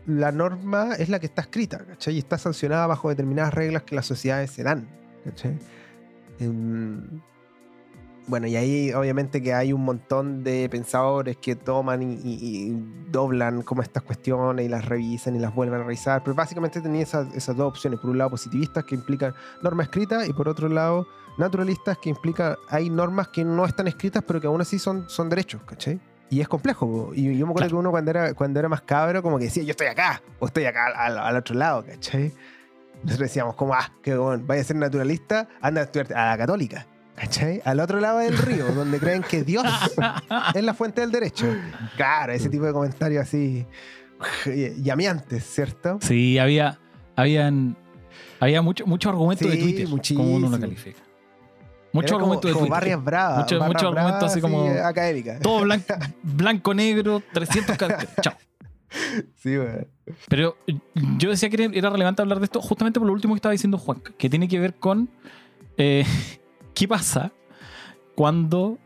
la norma es la que está escrita, ¿cachai? Y está sancionada bajo determinadas reglas que las sociedades se dan, ¿cachai? Em, bueno, y ahí obviamente que hay un montón de pensadores que toman y, y- y doblan como estas cuestiones y las revisan y las vuelven a revisar, pero básicamente tenía esas, esas dos opciones. Por un lado, positivistas que implican norma escrita y por otro lado, naturalistas que implican hay normas que no están escritas pero que aún así son, son derechos, ¿cachai? Y es complejo. Y yo me acuerdo Claro. que uno cuando era, cuando era más cabro como que decía, yo estoy acá o estoy acá al, al otro lado, ¿cachai? Nosotros decíamos como, ah, que bueno, vaya a ser naturalista, anda a estudiar a la católica. ¿Cachai? Al otro lado del río, donde creen que Dios es la fuente del derecho. Claro, ese tipo de comentarios así llameantes, ¿cierto? Sí, había, habían, había mucho, mucho argumento de Twitter, como uno lo califica. Mucho Era como- argumento de como Twitter. barrias bravas. Mucho- argumento así como- académicas. Todo blanco, blanco, negro, 300 caracteres. Chao. Sí, güey. Pero eh, yo decía que era- era relevante hablar de esto justamente por lo último que estaba diciendo Juan, que tiene que ver con eh, qué pasa cuando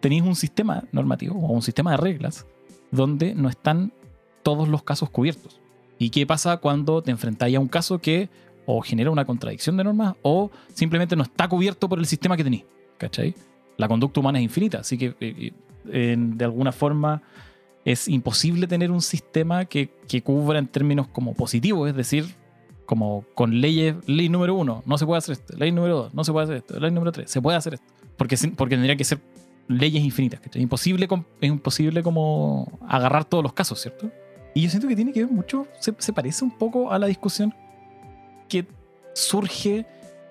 tenéis un sistema normativo o un sistema de reglas donde no están todos los casos cubiertos. ¿Y qué pasa cuando te enfrentáis a un caso que o genera una contradicción de normas o simplemente no está cubierto por el sistema que tenéis? ¿Cachai? La conducta humana es infinita, así que eh, eh, de alguna forma es imposible tener un sistema que, que cubra en términos como positivos, es decir, como con leyes, ley número uno, no se puede hacer esto, ley número dos, no se puede hacer esto, ley número tres, se puede hacer esto, porque, porque tendría que ser leyes infinitas, que es imposible, com- es imposible como agarrar todos los casos, ¿cierto? Y yo siento que tiene que ver mucho, se, se parece un poco a la discusión que surge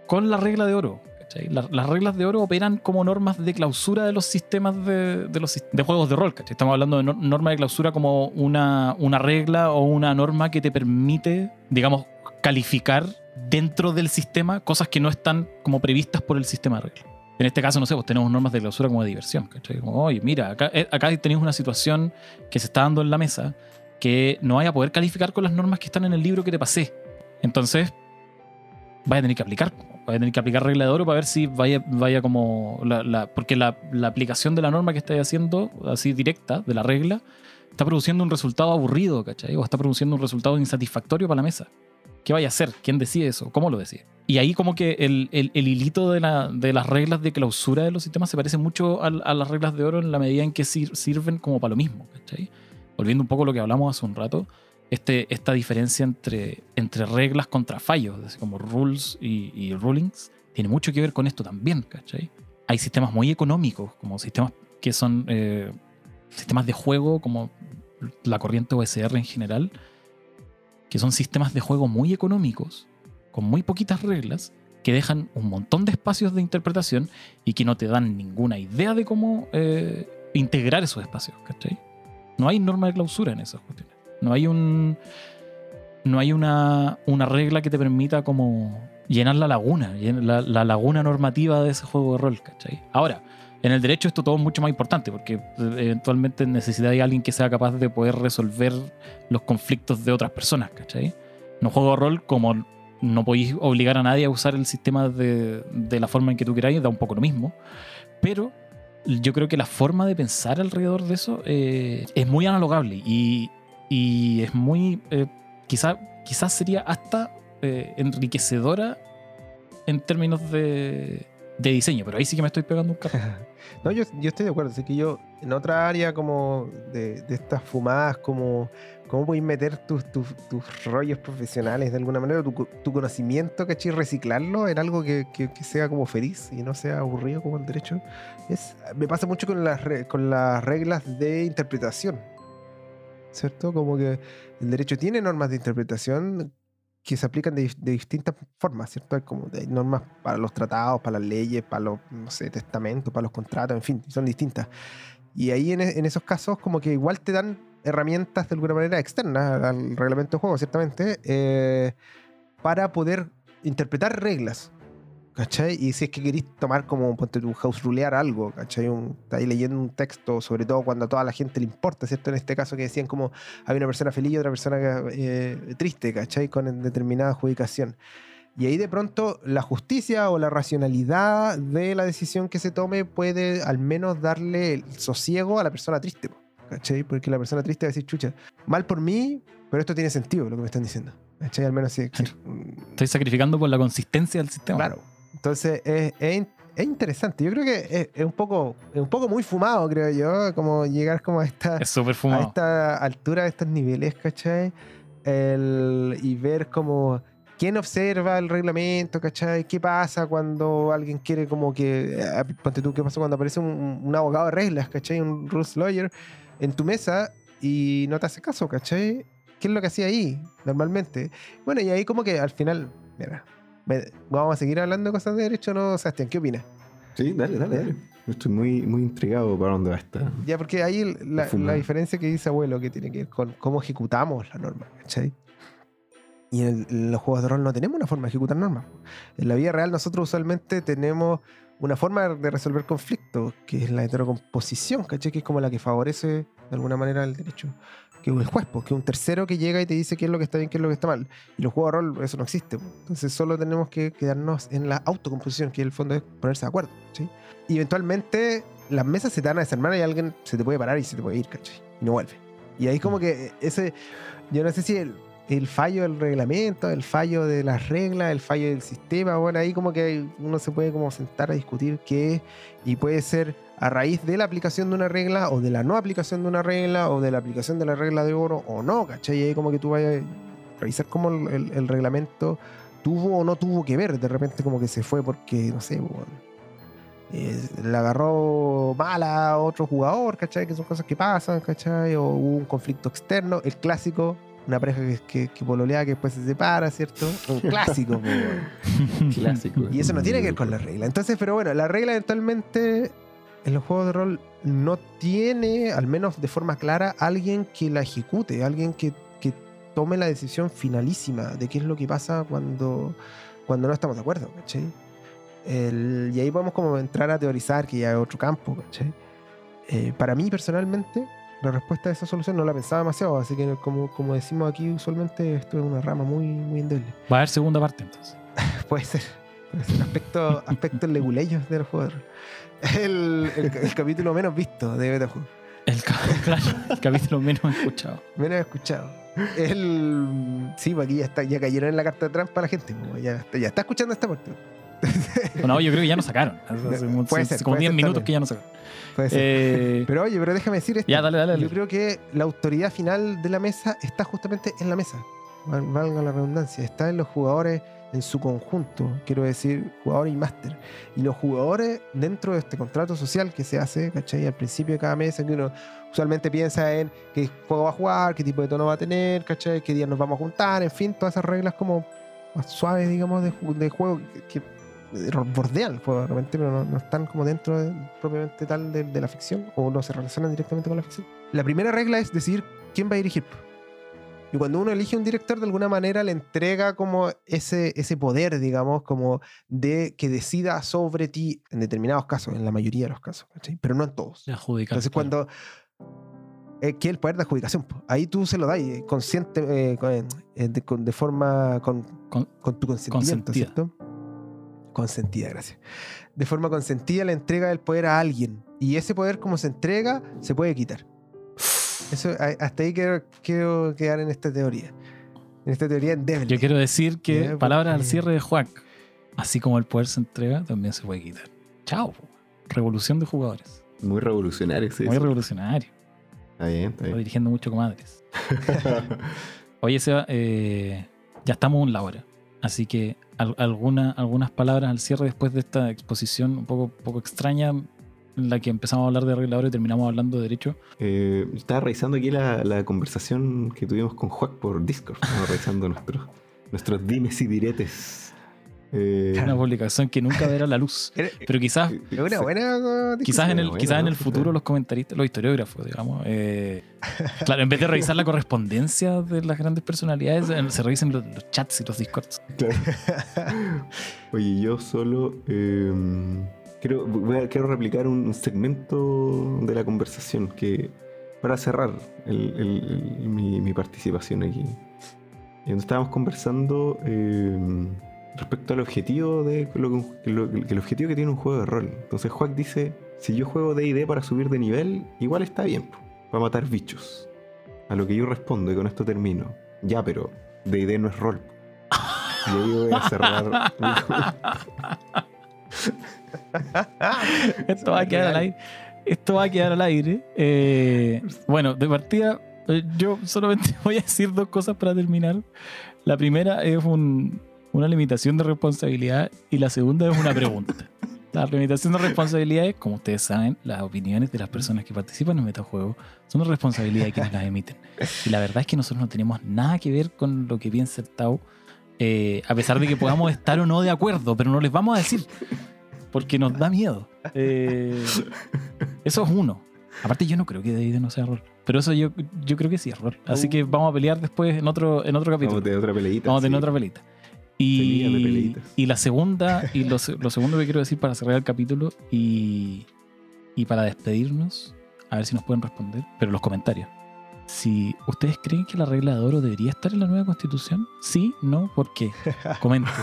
con la regla de oro. las reglas de oro operan como normas de clausura de los sistemas de, juegos de rol. ¿cachai? Estamos hablando de nor- norma de clausura como una, regla o una norma que te permite, digamos, calificar dentro del sistema cosas que no están como previstas por el sistema de reglas. En este caso, no sé, pues tenemos normas de clausura como de diversión. Como, oye, mira, acá, eh, acá tenéis una situación que se está dando en la mesa que no vaya a poder calificar con las normas que están en el libro que te pasé. Entonces, vaya a tener que aplicar. Vaya a tener que aplicar regla de oro para ver si vaya, vaya como. La, porque la, aplicación de la norma que estáis haciendo, así directa, de la regla, está produciendo un resultado aburrido, ¿cachai? O está produciendo un resultado insatisfactorio para la mesa. ¿Qué vaya a hacer? ¿Quién decide eso? ¿Cómo lo decide? Y ahí como que el, el- hilito de, la- de las reglas de clausura de los sistemas se parece mucho a, las reglas de oro en la medida en que sir- sirven como para lo mismo, ¿cachai? Volviendo un poco a lo que hablamos hace un rato, este, esta diferencia entre, entre reglas contra fallos, así como rules y, y rulings, tiene mucho que ver con esto también, ¿cachai? Hay sistemas muy económicos, como sistemas que son eh, sistemas de juego, como la corriente OSR en general, que son sistemas de juego muy económicos, con muy poquitas reglas, que dejan un montón de espacios de interpretación y que no te dan ninguna idea de cómo eh, integrar esos espacios, ¿cachai? No hay norma de clausura en esas cuestiones. No hay un. No hay una, una regla que te permita como llenar la laguna, la, la laguna normativa de ese juego de rol, ¿cachai? Ahora, en el derecho esto todo es mucho más importante, porque eventualmente necesita de alguien que sea capaz de poder resolver los conflictos de otras personas, ¿cachai? En un juego de rol, como no podéis obligar a nadie a usar el sistema de, de la forma en que tú queráis, da un poco lo mismo. Pero yo creo que la forma de pensar alrededor de eso eh, es muy analogable y, y es muy. eh, quizá, quizás sería hasta eh, enriquecedora en términos de, diseño, pero ahí sí que me estoy pegando un carro. No, yo, estoy de acuerdo. Así que yo, en otra área como de, estas fumadas, como cómo podéis meter tus, tus, tus rollos profesionales de alguna manera, tu, tu conocimiento, ¿cachai? Reciclarlo en algo que, que- que sea como feliz y no sea aburrido como el derecho. Es, me pasa mucho con las, con las reglas de interpretación. ¿Cierto? Como que el derecho tiene normas de interpretación que se aplican de, de distintas formas, ¿cierto? Hay como normas para los tratados, para las leyes, para los, no sé, testamentos, para los contratos, en fin, son distintas. Y ahí en, en esos casos como que igual te dan herramientas de alguna manera externas al reglamento de juego, ciertamente, eh, para poder interpretar reglas. ¿Cachai? Y si es que queréis tomar como, ponte tu house rulear algo, ¿cachai? Un, estáis leyendo un texto, sobre todo cuando a toda la gente le importa, ¿cierto? En este caso que decían como hay una persona feliz y otra persona eh, triste, ¿cachai? Con determinada adjudicación. Y ahí de pronto la justicia o la racionalidad de la decisión que se tome puede al menos darle el sosiego a la persona triste, ¿cachai? Porque la persona triste va a decir, chucha, mal por mí, pero esto tiene sentido lo que me están diciendo. ¿Cachai? Al menos sí. Claro. Estoy sacrificando por la consistencia del sistema. Claro. Entonces es, es es interesante. Yo creo que es, es un poco es un poco muy fumado, creo yo, como llegar como a esta, a esta altura, a estos niveles, ¿cachai? El, y ver como quién observa el reglamento, ¿cachai? ¿Qué pasa cuando alguien quiere como que, eh, ponte tú, qué pasa cuando aparece un, un abogado de reglas, ¿cachai? Un rules lawyer en tu mesa y no te hace caso, ¿cachai? ¿Qué es lo que hacía ahí normalmente? Bueno, y ahí como que al final, mira, vamos a seguir hablando de cosas de derecho, ¿no, Sebastián? ¿Qué opinas? Sí, dale, dale, dale. Estoy muy, muy intrigado para dónde va esta. Ya, porque ahí la, la diferencia que dice abuelo que tiene que ver con cómo ejecutamos la norma, ¿cachai? Y en, el- en los juegos de rol no tenemos una forma de ejecutar normas. En la vida real nosotros usualmente tenemos una forma de resolver conflictos, que es la heterocomposición, ¿cachai? Que es como la que favorece de alguna manera el derecho. Que el juez, pues, que un tercero que llega y te dice qué es lo que está bien, qué es lo que está mal. Y los juegos de rol eso no existe. Entonces solo tenemos que quedarnos en la autocomposición, que en el fondo es ponerse de acuerdo, ¿sí? Y eventualmente las mesas se te van a desarmar y alguien se te puede parar y se te puede ir, ¿cachai? Y no vuelve. Y ahí como que ese, yo no sé si el, el fallo del reglamento, el fallo de las reglas, el fallo del sistema, bueno, ahí como que uno se puede como sentar a discutir qué es y puede ser a raíz de la aplicación de una regla o de la no aplicación de una regla o de la aplicación de la regla de oro o no, ¿cachai? Y ahí como que tú vayas a revisar cómo el, reglamento tuvo o no tuvo que ver, de repente como que se fue porque, no sé, bueno, eh, le agarró mala a otro jugador, ¿cachai? Que son cosas que pasan, ¿cachai? O hubo un conflicto externo, el clásico, una pareja que, que, que pololea que después se separa, ¿cierto? Un clásico. Clásico. Y eso no tiene que ver con la regla. Entonces, pero bueno, la regla eventualmente en los juegos de rol no tiene, al menos de forma clara, alguien que la ejecute, alguien que, que tome la decisión finalísima de qué es lo que pasa cuando, cuando no estamos de acuerdo, ¿cachai? El- y ahí podemos como entrar a teorizar que ya hay otro campo, ¿cachai? Eh, para mí personalmente, la respuesta a esa solución no la pensaba demasiado, así que como, como decimos aquí usualmente, esto es una rama muy, muy endeble. Va a haber segunda parte entonces. Puede ser. Puede ser. Aspecto, aspectos leguleyos del juego. El, el, el capítulo menos visto de Betajuego. El, claro, el capítulo menos escuchado. Menos escuchado. El, sí, pues aquí ya, está, ya cayeron en la carta de trampa la gente. Ya, está- ya está escuchando esta parte. Bueno, yo creo que ya nos sacaron. Hace como- Puede ser, como puede 10 ser minutos también. que ya nos sacaron. Puede ser. Eh, Pero oye, pero déjame decir esto. ya, dale, dale. dale. Yo creo que la autoridad final de la mesa está justamente en la mesa. Val- Valga la redundancia. Está en los jugadores en su conjunto. Quiero decir, jugadores y máster. Y los jugadores, dentro de este contrato social que se hace, ¿cachai? Al principio de cada mesa, que uno usualmente piensa en qué juego va a jugar, qué tipo de tono va a tener, ¿cachai? Qué días nos vamos a juntar, en fin, todas esas reglas como más suaves, digamos, de, de juego que, que bordean el juego de repente, pero no, no están como dentro de- propiamente tal de, de la ficción o no se relacionan directamente con la ficción. La primera regla es decidir quién va a dirigir. Y cuando uno elige un director, de alguna manera le entrega como ese, ese poder, digamos, como de que decida sobre ti en determinados casos, en la mayoría de los casos, pero no en todos. Entonces, cuando. eh, que el poder de adjudicación. Ahí tú se lo das eh, consciente, eh, con- eh, de, con- de forma. Con, Con- con tu consentimiento, consentida. ¿cierto? Consentida, gracias. De forma consentida le entrega el poder a alguien. Y ese poder, como se entrega, se puede quitar. Eso, hasta ahí quiero, quiero quedar en esta teoría. En esta teoría endeble. Yo quiero decir que, Ya, palabras al porque- cierre de Juan, así como el poder se entrega, también se puede quitar. Chao. Revolución de jugadores. Muy revolucionario, sí. Muy revolucionario. Está bien, está Estoy bien. dirigiendo mucho comadres. Oye, Seba, eh, ya estamos en la hora. Así que al- alguna, algunas palabras al cierre después de esta exposición un poco, poco extraña, en la que empezamos a hablar de regla de oro y terminamos hablando de derecho. Eh, estaba revisando aquí la, la conversación que tuvimos con Juan por Discord. Revisando nuestros dimes y diretes. Eh, Una publicación que nunca verá la luz. Pero quizás, una buena. quizás en el, quizás en el ¿no? futuro los comentaristas, los historiógrafos, digamos, eh, claro, en vez de revisar la correspondencia de las grandes personalidades, eh, se revisen los, los chats y los discords. Claro. Oye, yo solo eh, quiero, voy a- quiero replicar un, segmento de la conversación que para cerrar el- el- el- mi, mi participación aquí. Y donde estábamos conversando eh, respecto al objetivo de lo, lo- el objetivo que tiene un juego de rol. Entonces Juan dice, si yo juego D&D para subir de nivel, igual está bien, para matar bichos. A lo que yo respondo y con esto termino. Ya, pero D&D no es rol. Y ahí voy a cerrar. Esto va a quedar al aire. Esto va a quedar al aire. Eh, bueno, de partida, eh, yo solamente voy a decir dos cosas para terminar. La primera es un- una limitación de responsabilidad y la segunda es una pregunta. La limitación de responsabilidad es, como ustedes saben, las opiniones de las personas que participan en Metajuego son responsabilidad de quienes las emiten. Y la verdad es que nosotros no tenemos nada que ver con lo que piensa el Tau, eh, a pesar de que podamos estar o no de acuerdo, pero no les vamos a decir porque nos da miedo. Eh, eso es uno. Aparte, yo no creo que D&D no sea error. Pero eso yo, yo creo que sí es error. Así que vamos a pelear después en otro, en otro capítulo. Vamos a tener otra peleita. Vamos a tener sí. otra pelita. De Y, la segunda, y lo, lo segundo que quiero decir para cerrar el capítulo y, y para despedirnos, a ver si nos pueden responder, pero los comentarios. Si ustedes creen que la regla de oro debería estar en la nueva constitución, sí, no, ¿por qué? Comenten.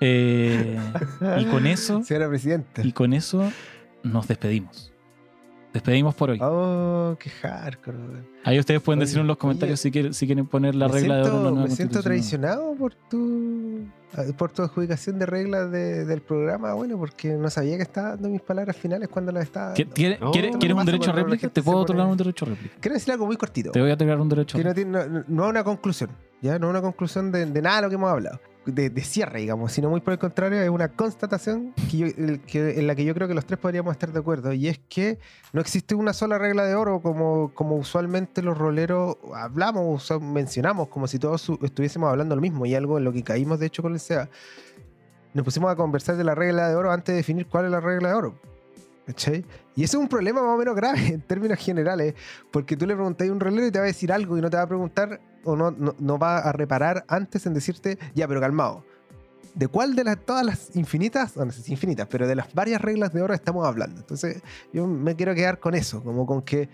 Eh, y con eso, Señora Presidenta. y con eso nos despedimos. Despedimos por hoy. Oh, qué hardcore. Ahí ustedes pueden Oye, decir en los comentarios oye. si, quieren, si quieren poner la regla de siento, oro en la nueva me siento traicionado por tu ah, por tu adjudicación de reglas de- del programa, bueno, porque no sabía que estaba dando mis palabras finales cuando las estaba ¿Qui- dando. ¿Quiere- No, quiere- no ¿Quieres un derecho a réplica? Te puedo otorgar un derecho a réplica. Quiero decir algo muy cortito. Te voy a otorgar un derecho a que no, réplica. tiene, no, no es una conclusión, ¿ya? No es una conclusión de, de nada de lo que hemos hablado, de, de cierre, digamos, sino muy por el contrario, es una constatación que yo- que- en la que yo creo que los tres podríamos estar de acuerdo, y es que no existe una sola regla de oro como, como usualmente los roleros hablamos, mencionamos, como si todos estuviésemos hablando lo mismo, y algo en lo que caímos de hecho con el SEA. Nos pusimos a conversar de la regla de oro antes de definir cuál es la regla de oro. ¿Cachai? Y eso es un problema más o menos grave en términos generales, porque tú le preguntas a un rolero y te va a decir algo y no te va a preguntar o no, no, va a reparar antes en decirte, ya, pero calmado. ¿De cuál de las, todas las infinitas, no, sé si infinitas, pero de las varias reglas de oro estamos hablando? Entonces, yo me quiero quedar con eso, como con que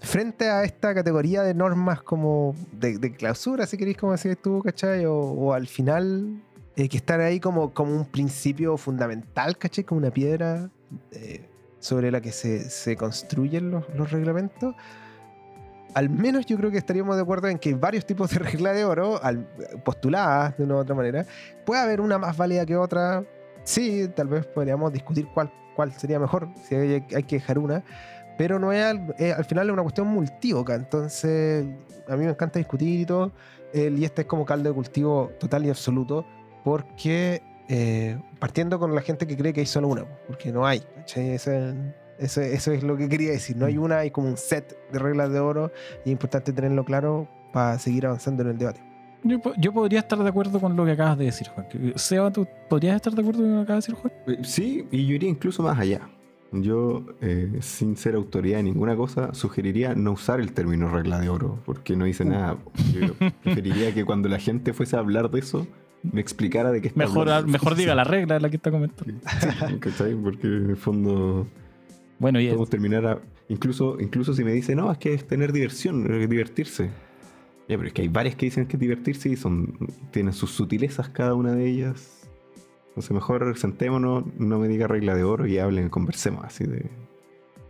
frente a esta categoría de normas como de, clausura, si queréis, como decías tú, ¿cachai? O, al final, eh, que estar ahí como, como un principio fundamental, ¿cachai? Como una piedra eh, sobre la que se, se construyen los reglamentos. Al menos yo creo que estaríamos de acuerdo en que varios tipos de regla de oro al- postuladas de una u otra manera. Puede haber una más válida que otra. Sí, tal vez podríamos discutir cuál, sería mejor, si hay, que dejar una. Pero no es al, eh, al final es una cuestión multívoca. Entonces, a mí me encanta discutir y todo. Y este es como caldo de cultivo total y absoluto. Porque eh, partiendo con la gente que cree que hay solo una, porque no hay. Eso, eso es lo que quería decir. No hay una, hay como un set de reglas de oro y es importante tenerlo claro para seguir avanzando en el debate. Yo, yo podría estar de acuerdo con lo que acabas de decir, Juan. Seba, ¿tú podrías estar de acuerdo con lo que acabas de decir, Juan? Eh, Sí, y yo iría incluso más allá. Yo, eh, sin ser autoridad en ninguna cosa, sugeriría no usar el término regla de oro, porque no dice nada. Yo preferiría que cuando la gente fuese a hablar de eso, me explicara de qué está Mejor, hablando. mejor diga la regla de la que está comentando. Sí, ¿cachai? Porque en el fondo Bueno, y podemos terminar a... Incluso, incluso si me dice, no, es que es tener diversión, es divertirse. Ya, pero es que hay varias que dicen que es divertirse y son, tienen sus sutilezas cada una de ellas. Entonces mejor sentémonos, no me diga regla de oro y hablen, conversemos así de...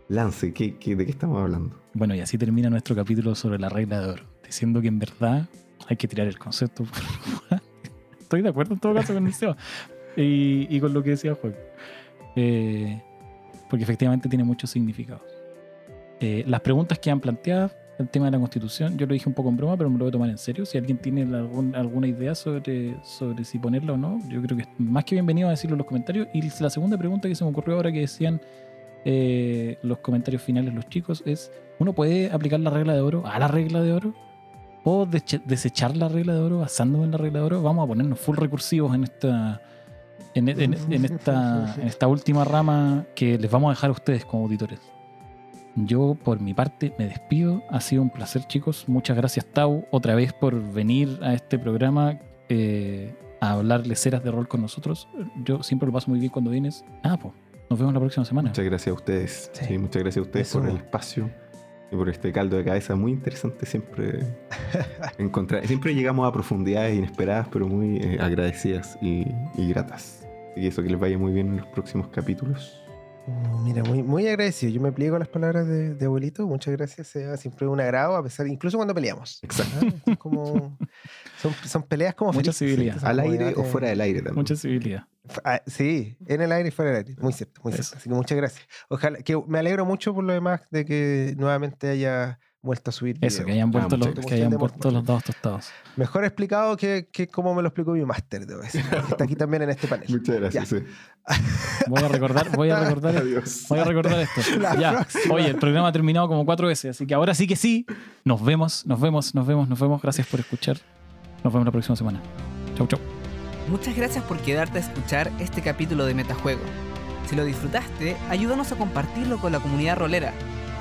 Lance, ¿qué, qué, de qué estamos hablando? Bueno, y así termina nuestro capítulo sobre la regla de oro, diciendo que en verdad hay que tirar el concepto. Estoy de acuerdo en todo caso con el y con lo que decía Juan. Eh, porque efectivamente tiene muchos significados. Eh, las preguntas que han planteado, el tema de la constitución, yo lo dije un poco en broma, pero me lo voy a tomar en serio. Si alguien tiene algún- alguna idea sobre, sobre si ponerla o no, yo creo que es más que bienvenido a decirlo en los comentarios. Y la segunda pregunta que se me ocurrió ahora que decían eh, los comentarios finales los chicos es, ¿uno puede aplicar la regla de oro a la regla de oro? ¿O deche- desechar la regla de oro basándome en la regla de oro? Vamos a ponernos full recursivos en esta... En, en- en esta, en esta última rama que les vamos a dejar a ustedes como auditores. Yo, por mi parte, me despido. Ha sido un placer, chicos. Muchas gracias, Tau, otra vez por venir a este programa eh, a hablar leceras de rol con nosotros. Yo siempre lo paso muy bien cuando vienes. Ah, pues, nos vemos la próxima semana. Muchas gracias a ustedes. Sí. Sí, muchas gracias a ustedes Eso. por el espacio y por este caldo de cabeza muy interesante siempre encontrar. Siempre llegamos a profundidades inesperadas, pero muy eh, agradecidas y, y gratas. Así que eso, que les vaya muy bien en los próximos capítulos. Mm, Mira, muy, muy agradecido. Yo me pliego a las palabras de, de abuelito. Muchas gracias. Seba. Siempre un agrado, a pesar, incluso cuando peleamos. Exacto. Ah, como, son, son peleas como Mucha felices, civilidad. son Al aire o fuera del aire también. Mucha civilidad. Ah, sí, en el aire y fuera del aire. Muy cierto, muy Eso. cierto. Así que muchas gracias. Ojalá que me alegro mucho por lo demás de que nuevamente haya vuelto a subir. Eso, video. que hayan vuelto, muchas los, que hayan vuelto los dados tostados. Mejor explicado que, que como me lo explicó mi máster, debo decir. que Está aquí también en este panel. Muchas gracias. sí. Voy a recordar, voy a recordar, Adiós. voy a recordar esto. Ya. próxima. Oye, el programa ha terminado como cuatro veces, así que ahora sí que sí. Nos vemos, nos vemos, nos vemos, nos vemos. Gracias por escuchar. Nos vemos la próxima semana. Chau, chau. Muchas gracias por quedarte a escuchar este capítulo de Metajuego. Si lo disfrutaste, ayúdanos a compartirlo con la comunidad rolera.